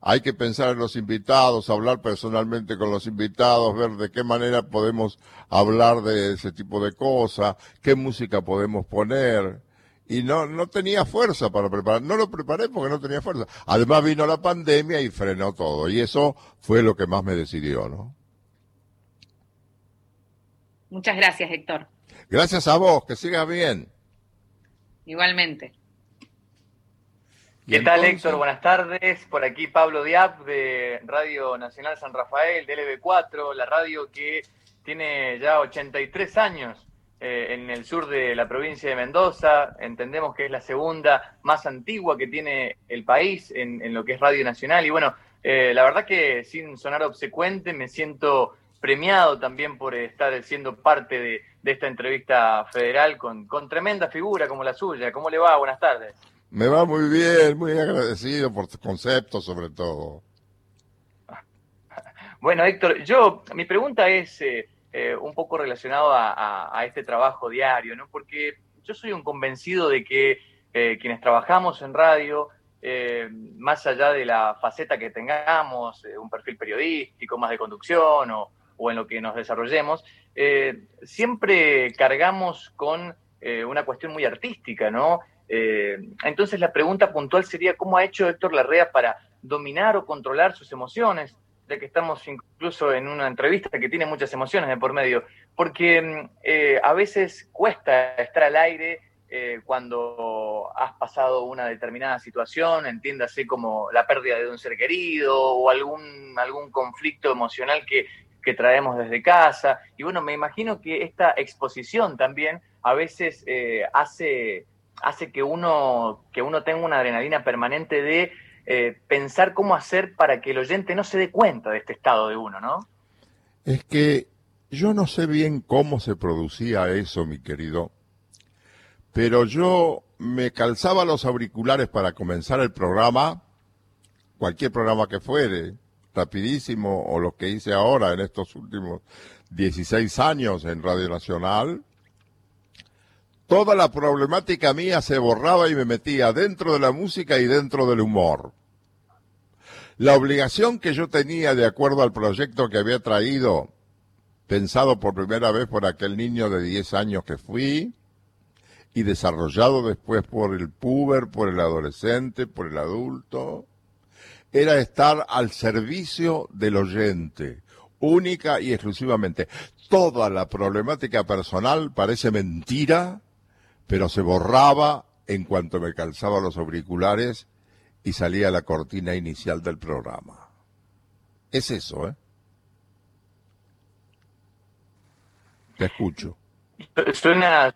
Hay que pensar en los invitados, hablar personalmente con los invitados, ver de qué manera podemos hablar de ese tipo de cosas, qué música podemos poner. Y no, no tenía fuerza para preparar. No lo preparé porque no tenía fuerza. Además vino la pandemia y frenó todo. Y eso fue lo que más me decidió, ¿no? Muchas gracias, Héctor. Gracias a vos, que sigas bien. Igualmente. ¿Qué tal, Héctor? Buenas tardes. Por aquí Pablo Diab de Radio Nacional San Rafael, de LB4, la radio que tiene ya 83 años eh, en el sur de la provincia de Mendoza. Entendemos que es la segunda más antigua que tiene el país en, lo que es Radio Nacional. Y bueno, eh, la verdad que sin sonar obsecuente, me siento premiado también por estar siendo parte de, esta entrevista federal con, con tremenda figura como la suya. ¿Cómo le va? Buenas tardes. Me va muy bien, muy agradecido por tus conceptos sobre todo. Bueno, Héctor, yo, mi pregunta es eh, eh, un poco relacionado a, este trabajo diario, ¿no? Porque yo soy un convencido de que eh, quienes trabajamos en radio, más allá de la faceta que tengamos, un perfil periodístico, más de conducción o, o en lo que nos desarrollemos, siempre cargamos con una cuestión muy artística, ¿no? Eh, entonces la pregunta puntual sería, ¿cómo ha hecho Héctor Larrea para dominar o controlar sus emociones? Ya que estamos incluso en una entrevista que tiene muchas emociones de por medio, porque mm, eh, a veces cuesta estar al aire eh, cuando has pasado una determinada situación, entiéndase como la pérdida de un ser querido o algún, algún conflicto emocional que, que traemos desde casa. Y bueno, me imagino que esta exposición también a veces hace hace que uno, que uno tenga una adrenalina permanente de eh, pensar cómo hacer para que el oyente no se dé cuenta de este estado de uno, ¿no? Es que yo no sé bien cómo se producía eso, mi querido, pero yo me calzaba los auriculares para comenzar el programa, cualquier programa que fuere, rapidísimo, o lo que hice ahora en estos últimos 16 años en Radio Nacional, toda la problemática mía se borraba y me metía dentro de la música y dentro del humor. La obligación que yo tenía de acuerdo al proyecto que había traído, pensado por primera vez por aquel niño de 10 años que fui, y desarrollado después por el puber, por el adolescente, por el adulto, era estar al servicio del oyente, única y exclusivamente. Toda la problemática personal parece mentira pero se borraba en cuanto me calzaba los auriculares y salía la cortina inicial del programa. Es eso, ¿eh? Te escucho. Suena,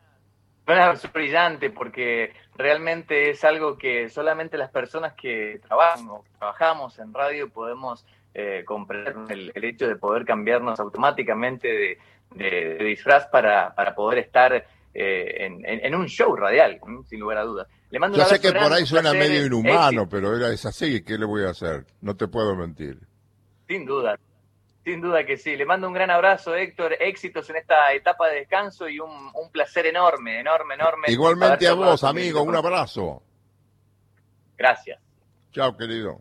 brillante porque realmente es algo que solamente las personas que trabajan o trabajamos en radio podemos eh, comprender el, hecho de poder cambiarnos automáticamente de, disfraz para, para poder estar eh, en, un show radial, sin lugar a dudas. Le mando Yo sé que por ahí suena medio inhumano, pero era es así, ¿qué le voy a hacer? No te puedo mentir. Sin duda, sin duda que sí. Le mando un gran abrazo, Héctor. Éxitos en esta etapa de descanso y un, un placer enorme, enorme, enorme. Igualmente a vos, amigo. Un abrazo. Gracias. Chao, querido.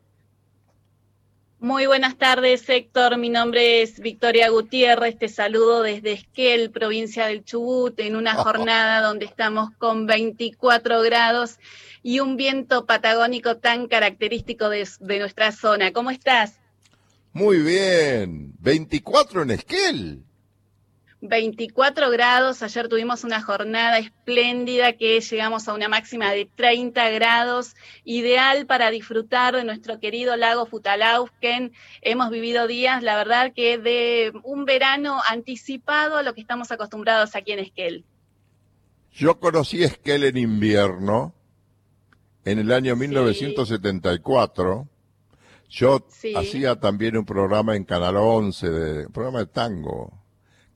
Muy buenas tardes, Héctor. Mi nombre es Victoria Gutiérrez. Te saludo desde Esquel, provincia del Chubut, en una jornada donde estamos con 24 grados y un viento patagónico tan característico de, de nuestra zona. ¿Cómo estás? Muy bien. 24 en Esquel. 24 grados, ayer tuvimos una jornada espléndida que llegamos a una máxima de 30 grados, ideal para disfrutar de nuestro querido lago Futalausken. Hemos vivido días, la verdad, que de un verano anticipado a lo que estamos acostumbrados aquí en Esquel. Yo conocí Esquel en invierno, en el año 1974. Yo hacía también un programa en Canal 11, de, un programa de tango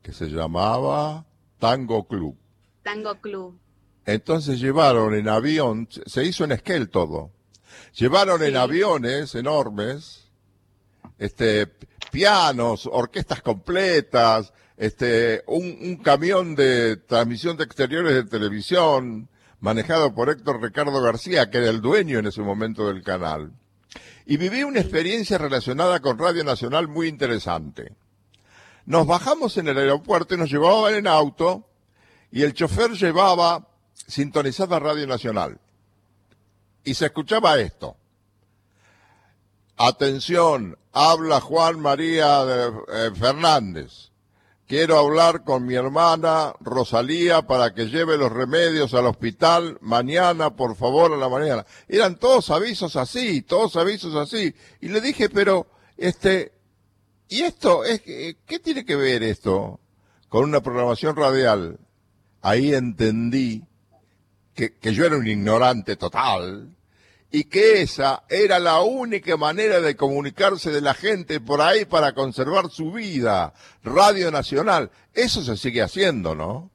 que se llamaba Tango Club. Tango Club. Entonces llevaron en avión, se hizo en Esquel todo. Llevaron en aviones enormes, este, pianos, orquestas completas, este, un, un, camión de transmisión de exteriores de televisión, manejado por Héctor Ricardo García, que era el dueño en ese momento del canal. Y viví una experiencia relacionada con Radio Nacional muy interesante. Nos bajamos en el aeropuerto y nos llevaban en auto y el chofer llevaba sintonizada Radio Nacional. Y se escuchaba esto. Atención, habla Juan María eh, Fernández. Quiero hablar con mi hermana Rosalía para que lleve los remedios al hospital mañana, por favor, a la mañana. Eran todos avisos así, todos avisos así. Y le dije, pero, este, y esto, es, ¿qué tiene que ver esto con una programación radial? Ahí entendí que, que yo era un ignorante total y que esa era la única manera de comunicarse de la gente por ahí para conservar su vida. Radio Nacional, eso se sigue haciendo, ¿no?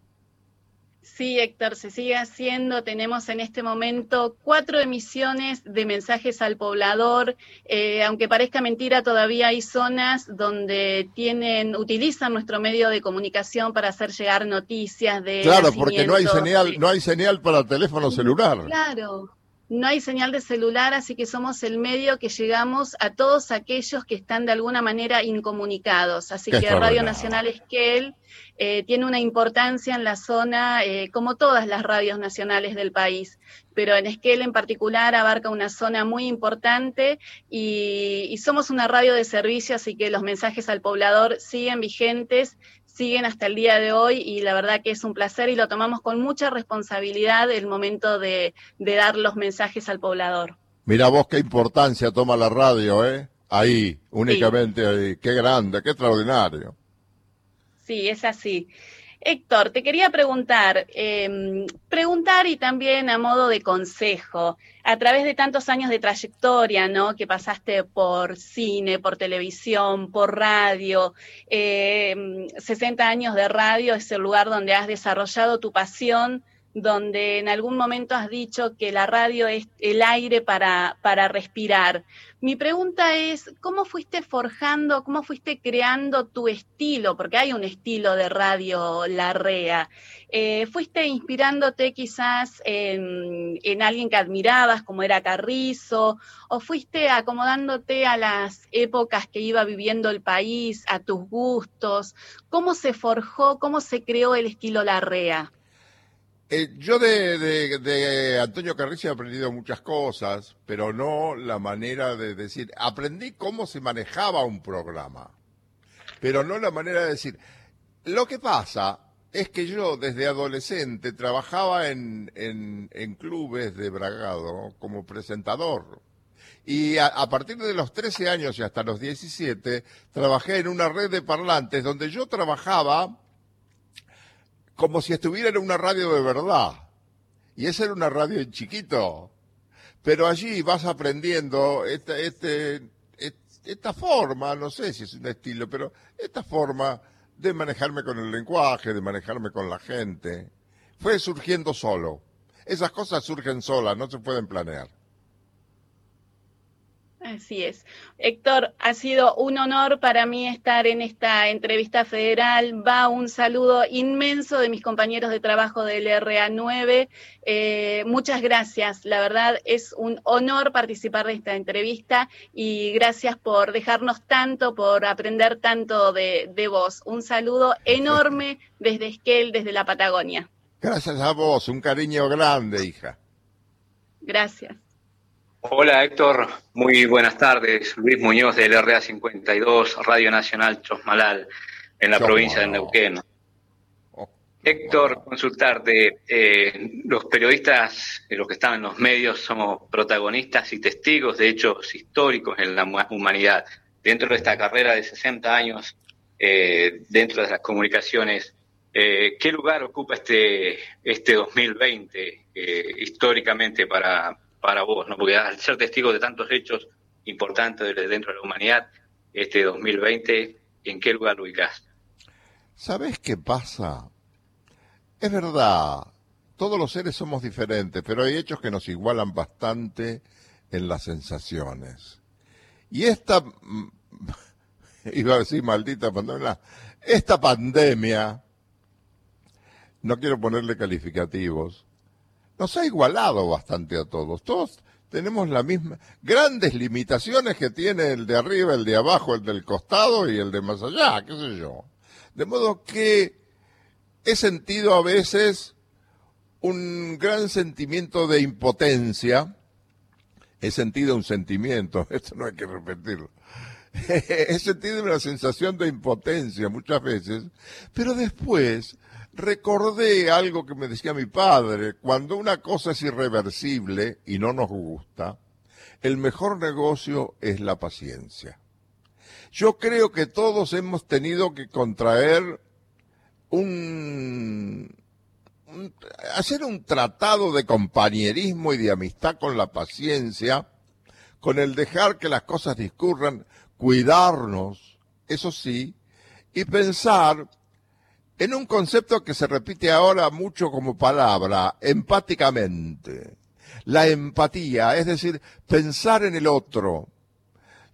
Sí, Héctor, se sigue haciendo. Tenemos en este momento cuatro emisiones de mensajes al poblador. Eh, aunque parezca mentira, todavía hay zonas donde tienen, utilizan nuestro medio de comunicación para hacer llegar noticias de. Claro, porque no hay señal, no hay señal para teléfono celular. Claro, no hay señal de celular, así que somos el medio que llegamos a todos aquellos que están de alguna manera incomunicados. Así que Radio Nacional Esquel eh, tiene una importancia en la zona, eh, como todas las radios nacionales del país, pero en Esquel en particular abarca una zona muy importante y, y somos una radio de servicio, así que los mensajes al poblador siguen vigentes siguen hasta el día de hoy y la verdad que es un placer y lo tomamos con mucha responsabilidad el momento de, dar los mensajes al poblador. Mira vos qué importancia toma la radio, ¿eh? Ahí, únicamente ahí. Qué grande, qué extraordinario. Sí, es así. Héctor, te quería preguntar, em, preguntar y también a modo de consejo, a través de tantos años de trayectoria, ¿no? Que pasaste por cine, por televisión, por radio, 60 em, años de radio es el lugar donde has desarrollado tu pasión donde en algún momento has dicho que la radio es el aire para, para respirar. Mi pregunta es, ¿cómo fuiste forjando, cómo fuiste creando tu estilo? Porque hay un estilo de radio Larrea. Eh, ¿Fuiste inspirándote quizás en, en, alguien que admirabas, como era Carrizo? ¿O fuiste acomodándote a las épocas que iba viviendo el país, a tus gustos? ¿Cómo se forjó, cómo se creó el estilo Larrea? Eh, yo de, Antonio Carrizo he aprendido muchas cosas, pero no la manera de decir. Aprendí cómo se manejaba un programa, pero no la manera de decir. Lo que pasa es que yo desde adolescente trabajaba en, en, clubes de Bragado como presentador. Y a, a, partir de los 13 años y hasta los 17 trabajé en una red de parlantes donde yo trabajaba como si estuviera en una radio de verdad. Y esa era una radio en chiquito. Pero allí vas aprendiendo este, este, esta forma, no sé si es un estilo, pero esta forma de manejarme con el lenguaje, de manejarme con la gente, fue surgiendo solo. Esas cosas surgen solas, no se pueden planear. Así es. Héctor, ha sido un honor para mí estar en esta entrevista federal. Va un saludo inmenso de mis compañeros de trabajo del RA9. Eh, muchas gracias. La verdad es un honor participar de esta entrevista y gracias por dejarnos tanto, por aprender tanto de, de vos. Un saludo enorme desde Esquel, desde la Patagonia. Gracias a vos. Un cariño grande, hija. Gracias. Hola Héctor, muy buenas tardes. Luis Muñoz del RA52, Radio Nacional Chosmalal, en la provincia de Neuquén. Oh, Héctor, consultarte, eh, los periodistas, eh, los que están en los medios, somos protagonistas y testigos de hechos históricos en la humanidad. Dentro de esta carrera de 60 años, eh, dentro de las comunicaciones, ¿qué lugar ocupa este, este 2020 históricamente para, para vos, ¿no? Porque al ser testigo de tantos hechos importantes dentro de la humanidad, este 2020, ¿en qué lugar lo ubicás? ¿Sabés qué pasa? Es verdad, todos los seres somos diferentes, pero hay hechos que nos igualan bastante en las sensaciones. Y esta, [LAUGHS] iba a decir maldita pandemia, esta pandemia, no quiero ponerle calificativos, nos ha igualado bastante a todos. Todos tenemos la misma, grandes limitaciones que tiene el de arriba, el de abajo, el del costado y el de más allá, qué sé yo. De modo que he sentido a veces un gran sentimiento de impotencia. He sentido un sentimiento, [LAUGHS] esto no hay que repetirlo. [LAUGHS] he sentido una sensación de impotencia muchas veces, pero después recordé algo que me decía mi padre, cuando una cosa es irreversible y no nos gusta, el mejor negocio es la paciencia. Yo creo que todos hemos tenido que contraer un, hacer un tratado de compañerismo y de amistad con la paciencia, con el dejar que las cosas discurran, cuidarnos, eso sí, y pensar en un concepto que se repite ahora mucho como palabra, empáticamente. La empatía, es decir, pensar en el otro.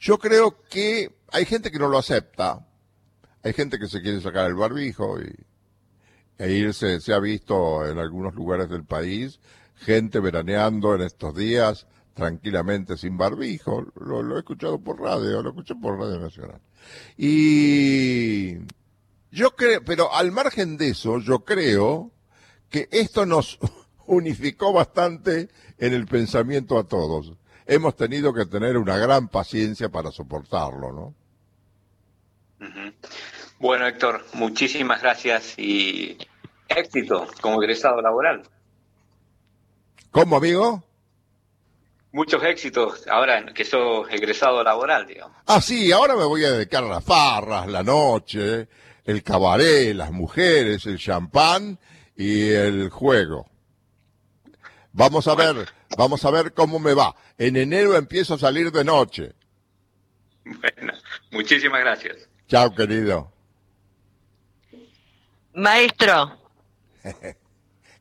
Yo creo que hay gente que no lo acepta. Hay gente que se quiere sacar el barbijo y e irse, se ha visto en algunos lugares del país, gente veraneando en estos días tranquilamente sin barbijo. Lo, lo he escuchado por radio, lo escuché por Radio Nacional. Y yo creo, pero al margen de eso, yo creo que esto nos [LAUGHS] unificó bastante en el pensamiento a todos. Hemos tenido que tener una gran paciencia para soportarlo, ¿no? Bueno, Héctor, muchísimas gracias y éxito como egresado laboral. ¿Cómo, amigo? Muchos éxitos ahora que sos egresado laboral, digamos. Ah, sí, ahora me voy a dedicar a las farras, la noche, el cabaret, las mujeres, el champán y el juego. Vamos a ver, vamos a ver cómo me va. En enero empiezo a salir de noche. Bueno, muchísimas gracias. Chao, querido. Maestro. [LAUGHS]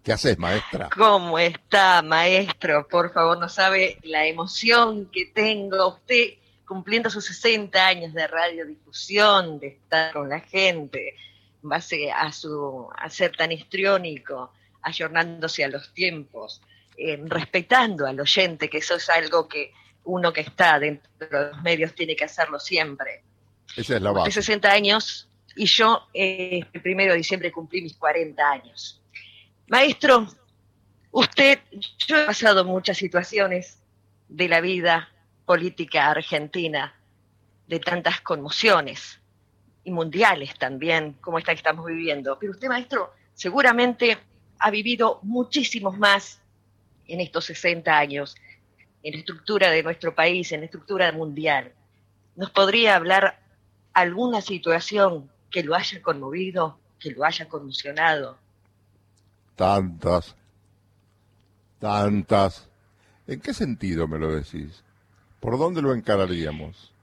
¿Qué haces, maestra? ¿Cómo está, maestro? Por favor, no sabe la emoción que tengo. Usted cumpliendo sus 60 años de radiodifusión, de estar con la gente, en base a, su, a ser tan histriónico, ayornándose a los tiempos, eh, respetando al oyente, que eso es algo que uno que está dentro de los medios tiene que hacerlo siempre. Esa es la base. 60 años y yo eh, el primero de diciembre cumplí mis 40 años. Maestro, usted, yo he pasado muchas situaciones de la vida política argentina, de tantas conmociones y mundiales también, como esta que estamos viviendo. Pero usted, maestro, seguramente ha vivido muchísimos más en estos 60 años, en la estructura de nuestro país, en la estructura mundial. ¿Nos podría hablar alguna situación que lo haya conmovido, que lo haya conmocionado? Tantas, tantas. ¿En qué sentido me lo decís? ¿Por dónde lo encararíamos?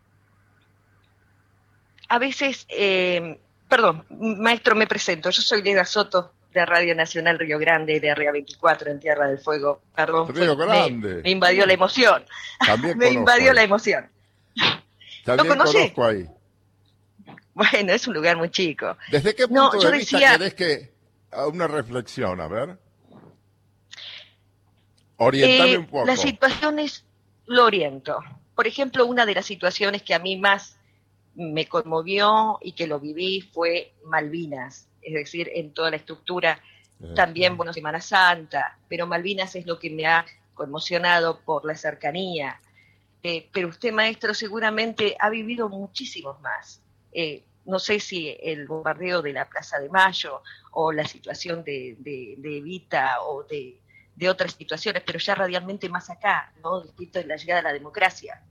A veces, eh, perdón, maestro, me presento. Yo soy Leda Soto, de Radio Nacional Río Grande, de Río 24, en Tierra del Fuego. Perdón. Río Grande. Me, invadió la emoción. [LAUGHS] me invadió la emoción. También ¿Lo conozco ahí. Bueno, es un lugar muy chico. ¿Desde qué punto de vista querés que una reflexión, a ver. Orientame eh, un poco. Las situaciones lo oriento. Por ejemplo, una de las situaciones que a mí más me conmovió y que lo viví fue Malvinas, es decir, en toda la estructura, eh, también, bueno, Semana Santa, pero Malvinas es lo que me ha conmocionado por la cercanía. Eh, pero usted, maestro, seguramente ha vivido muchísimos más no sé si el bombardeo de la Plaza de Mayo o la situación de, de, Evita o de, otras situaciones, pero ya radialmente más acá, ¿no? Distinto de la llegada de la democracia.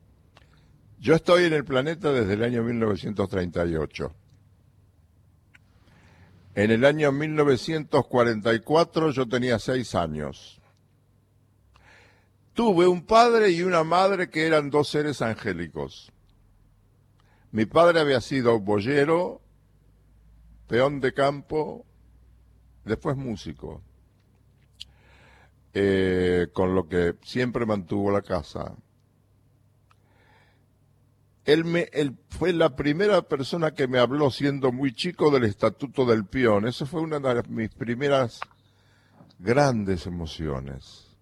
Yo estoy en el planeta desde el año 1938. En el año 1944 yo tenía seis años. Tuve un padre y una madre que eran dos seres angélicos. Mi padre había sido boyero, peón de campo, después músico, eh, con lo que siempre mantuvo la casa. Él, me, él fue la primera persona que me habló siendo muy chico del Estatuto del Peón. Eso fue una de mis primeras grandes emociones.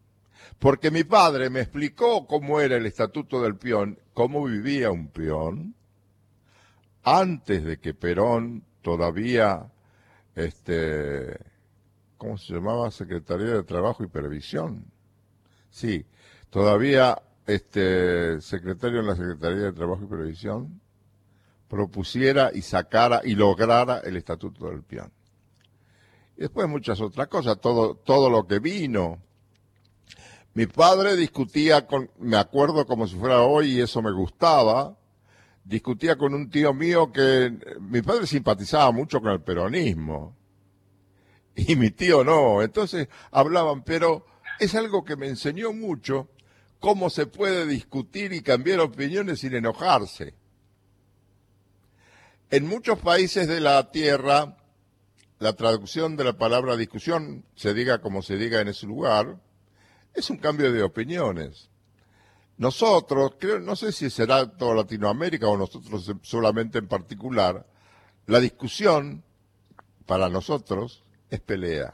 Porque mi padre me explicó cómo era el Estatuto del Peón, cómo vivía un peón, antes de que Perón todavía, este, ¿cómo se llamaba? Secretaría de Trabajo y Previsión. Sí, todavía este secretario en la Secretaría de Trabajo y Previsión propusiera y sacara y lograra el Estatuto del Peón. Y después muchas otras cosas, todo, todo lo que vino. Mi padre discutía con, me acuerdo como si fuera hoy y eso me gustaba, discutía con un tío mío que mi padre simpatizaba mucho con el peronismo [LAUGHS] y mi tío no. Entonces hablaban, pero es algo que me enseñó mucho cómo se puede discutir y cambiar opiniones sin enojarse. En muchos países de la Tierra, la traducción de la palabra discusión, se diga como se diga en ese lugar, es un cambio de opiniones. Nosotros, creo, no sé si será toda Latinoamérica o nosotros solamente en particular, la discusión para nosotros es pelea.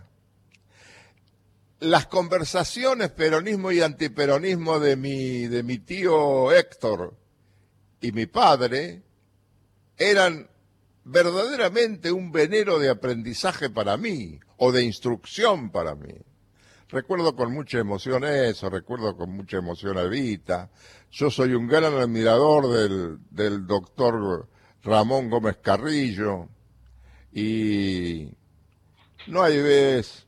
Las conversaciones peronismo y antiperonismo de mi, de mi tío Héctor y mi padre eran verdaderamente un venero de aprendizaje para mí o de instrucción para mí. Recuerdo con mucha emoción eso, recuerdo con mucha emoción a Evita. Yo soy un gran admirador del, del doctor Ramón Gómez Carrillo y no hay vez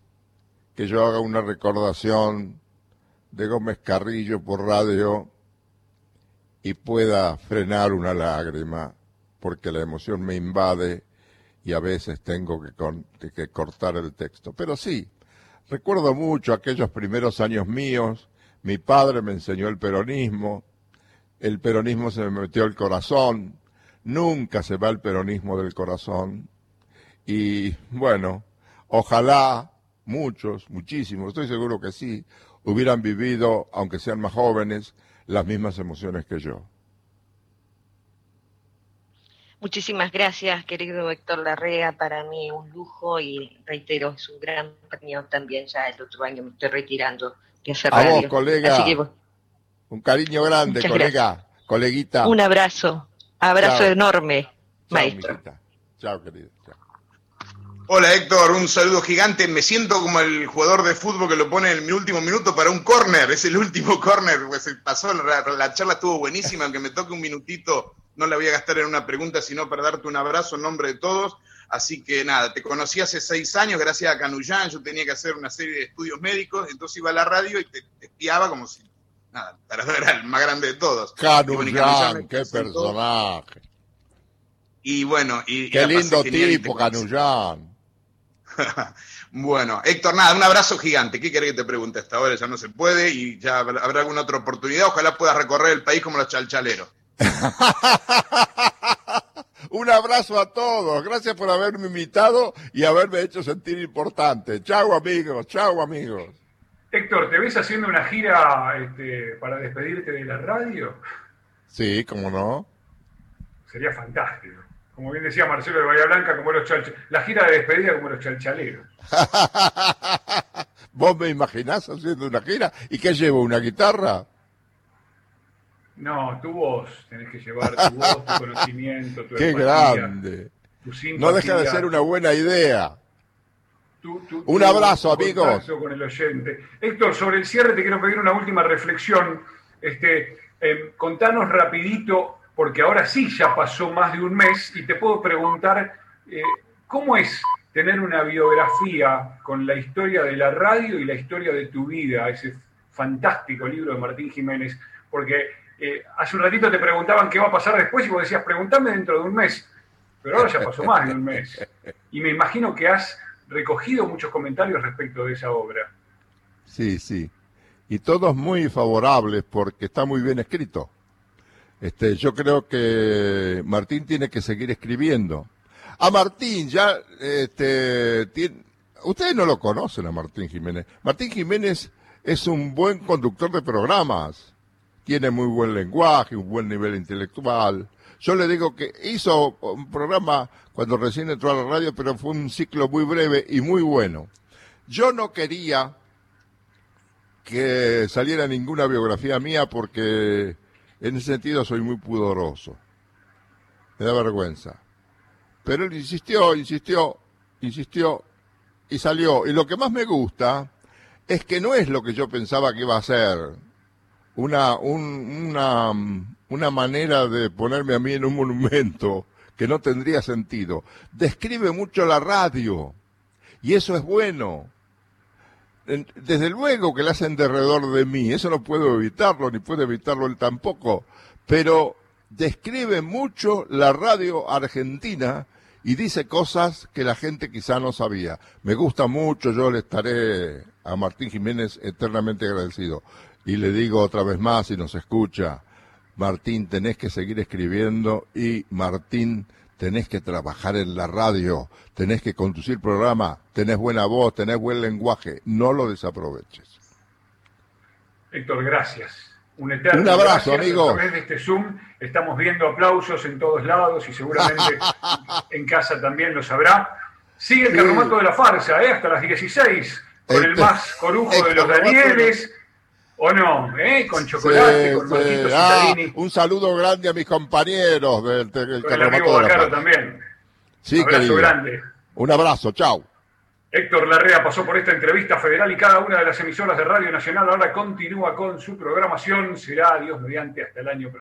que yo haga una recordación de Gómez Carrillo por radio y pueda frenar una lágrima, porque la emoción me invade y a veces tengo que, cortar el texto. Pero sí, recuerdo mucho aquellos primeros años míos, mi padre me enseñó el peronismo, el peronismo se me metió al corazón, nunca se va el peronismo del corazón, y bueno, ojalá muchos, muchísimos, estoy seguro que sí, hubieran vivido, aunque sean más jóvenes, las mismas emociones que yo. Muchísimas gracias, querido Héctor Larrea. Para mí un lujo y reitero, es un gran premio también. Ya el otro año me estoy retirando de hacer A vos, colega. un cariño grande, colega, coleguita. Un abrazo, abrazo enorme, maestro. Chao, querido. Hola Héctor, un saludo gigante. Me siento como el jugador de fútbol que lo pone en mi último minuto para un córner. Es el último [LAUGHS] córner. Pues pasó, la, charla estuvo buenísima, aunque me toque un minutito, no la voy a gastar en una pregunta, sino para darte un abrazo en nombre de todos. Así que nada, te conocí hace seis años gracias a Canullán, yo tenía que hacer una serie de estudios médicos, entonces iba a la radio y te, espiaba como si, nada, era el más grande de todos. Canullán, qué personaje. Y bueno, y... Qué lindo tipo, Canullán. [LAUGHS] bueno, Héctor, nada, un abrazo gigante. ¿Qué querés que te pregunte hasta ahora? Ya no se puede y ya habrá alguna otra oportunidad. Ojalá puedas recorrer el país como los chalchaleros. [LAUGHS] un abrazo a todos. Gracias por haberme invitado y haberme hecho sentir importante. Chau, amigos. Chau, amigos. Héctor, ¿te ves haciendo una gira este, para despedirte de la radio? Sí, cómo no. Sería fantástico como bien decía Marcelo de Bahía Blanca, como los la gira de despedida como los chalchaleros. [LAUGHS] ¿Vos me imaginás haciendo una gira? ¿Y qué llevo? ¿Una guitarra? No, tu voz, tenés que llevar tu voz, tu [LAUGHS] conocimiento, tu ¡Qué grande! no deja de ser una buena idea. un abrazo, amigos. Con el oyente. Héctor, sobre el cierre te quiero pedir una última reflexión. Este, eh, contanos rapidito porque ahora sí ya pasó más de un mes y te puedo preguntar, eh, ¿cómo es tener una biografía con la historia de la radio y la historia de tu vida, ese fantástico libro de Martín Jiménez? Porque eh, hace un ratito te preguntaban qué va a pasar después y vos decías, pregúntame dentro de un mes, pero ahora ya pasó más de un mes. Y me imagino que has recogido muchos comentarios respecto de esa obra. Sí, sí. Y todos muy favorables porque está muy bien escrito. Este, yo creo que Martín tiene que seguir escribiendo. A Martín, ya, este, ustedes no lo conocen a Martín Jiménez. Martín Jiménez es un buen conductor de programas. Tiene muy buen lenguaje, un buen nivel intelectual. Yo le digo que hizo un programa cuando recién entró a la radio, pero fue un ciclo muy breve y muy bueno. Yo no quería que saliera ninguna biografía mía porque en ese sentido soy muy pudoroso. Me da vergüenza. Pero él insistió, insistió, insistió y salió. Y lo que más me gusta es que no es lo que yo pensaba que iba a ser. Una, una, una manera de ponerme a mí en un monumento que no tendría sentido. Describe mucho la radio. Y eso es bueno desde luego que le hacen derredor de mí, eso no puedo evitarlo, ni puede evitarlo él tampoco, pero describe mucho la radio argentina y dice cosas que la gente quizá no sabía. Me gusta mucho, yo le estaré a Martín Jiménez eternamente agradecido. Y le digo otra vez más, si nos escucha, Martín, tenés que seguir escribiendo y Martín, tenés que trabajar en la radio, tenés que conducir programa, tenés buena voz, tenés buen lenguaje, no lo desaproveches. Héctor, gracias. Un, eterno Un abrazo, amigo. A través de este Zoom estamos viendo aplausos en todos lados y seguramente [LAUGHS] en casa también lo sabrá. Sigue el carromato de la farsa, ¿eh? hasta las 16, con el este, más corujo de los Danieles ¿O no? ¿Eh? Con chocolate, con sí. ah, Un saludo grande a mis compañeros del, del con el amigo Bacaro también. Sí, abrazo querido. grande. Un abrazo, chao. Héctor Larrea pasó por esta entrevista federal y cada una de las emisoras de Radio Nacional ahora continúa con su programación. Será, Dios mediante, hasta el año próximo.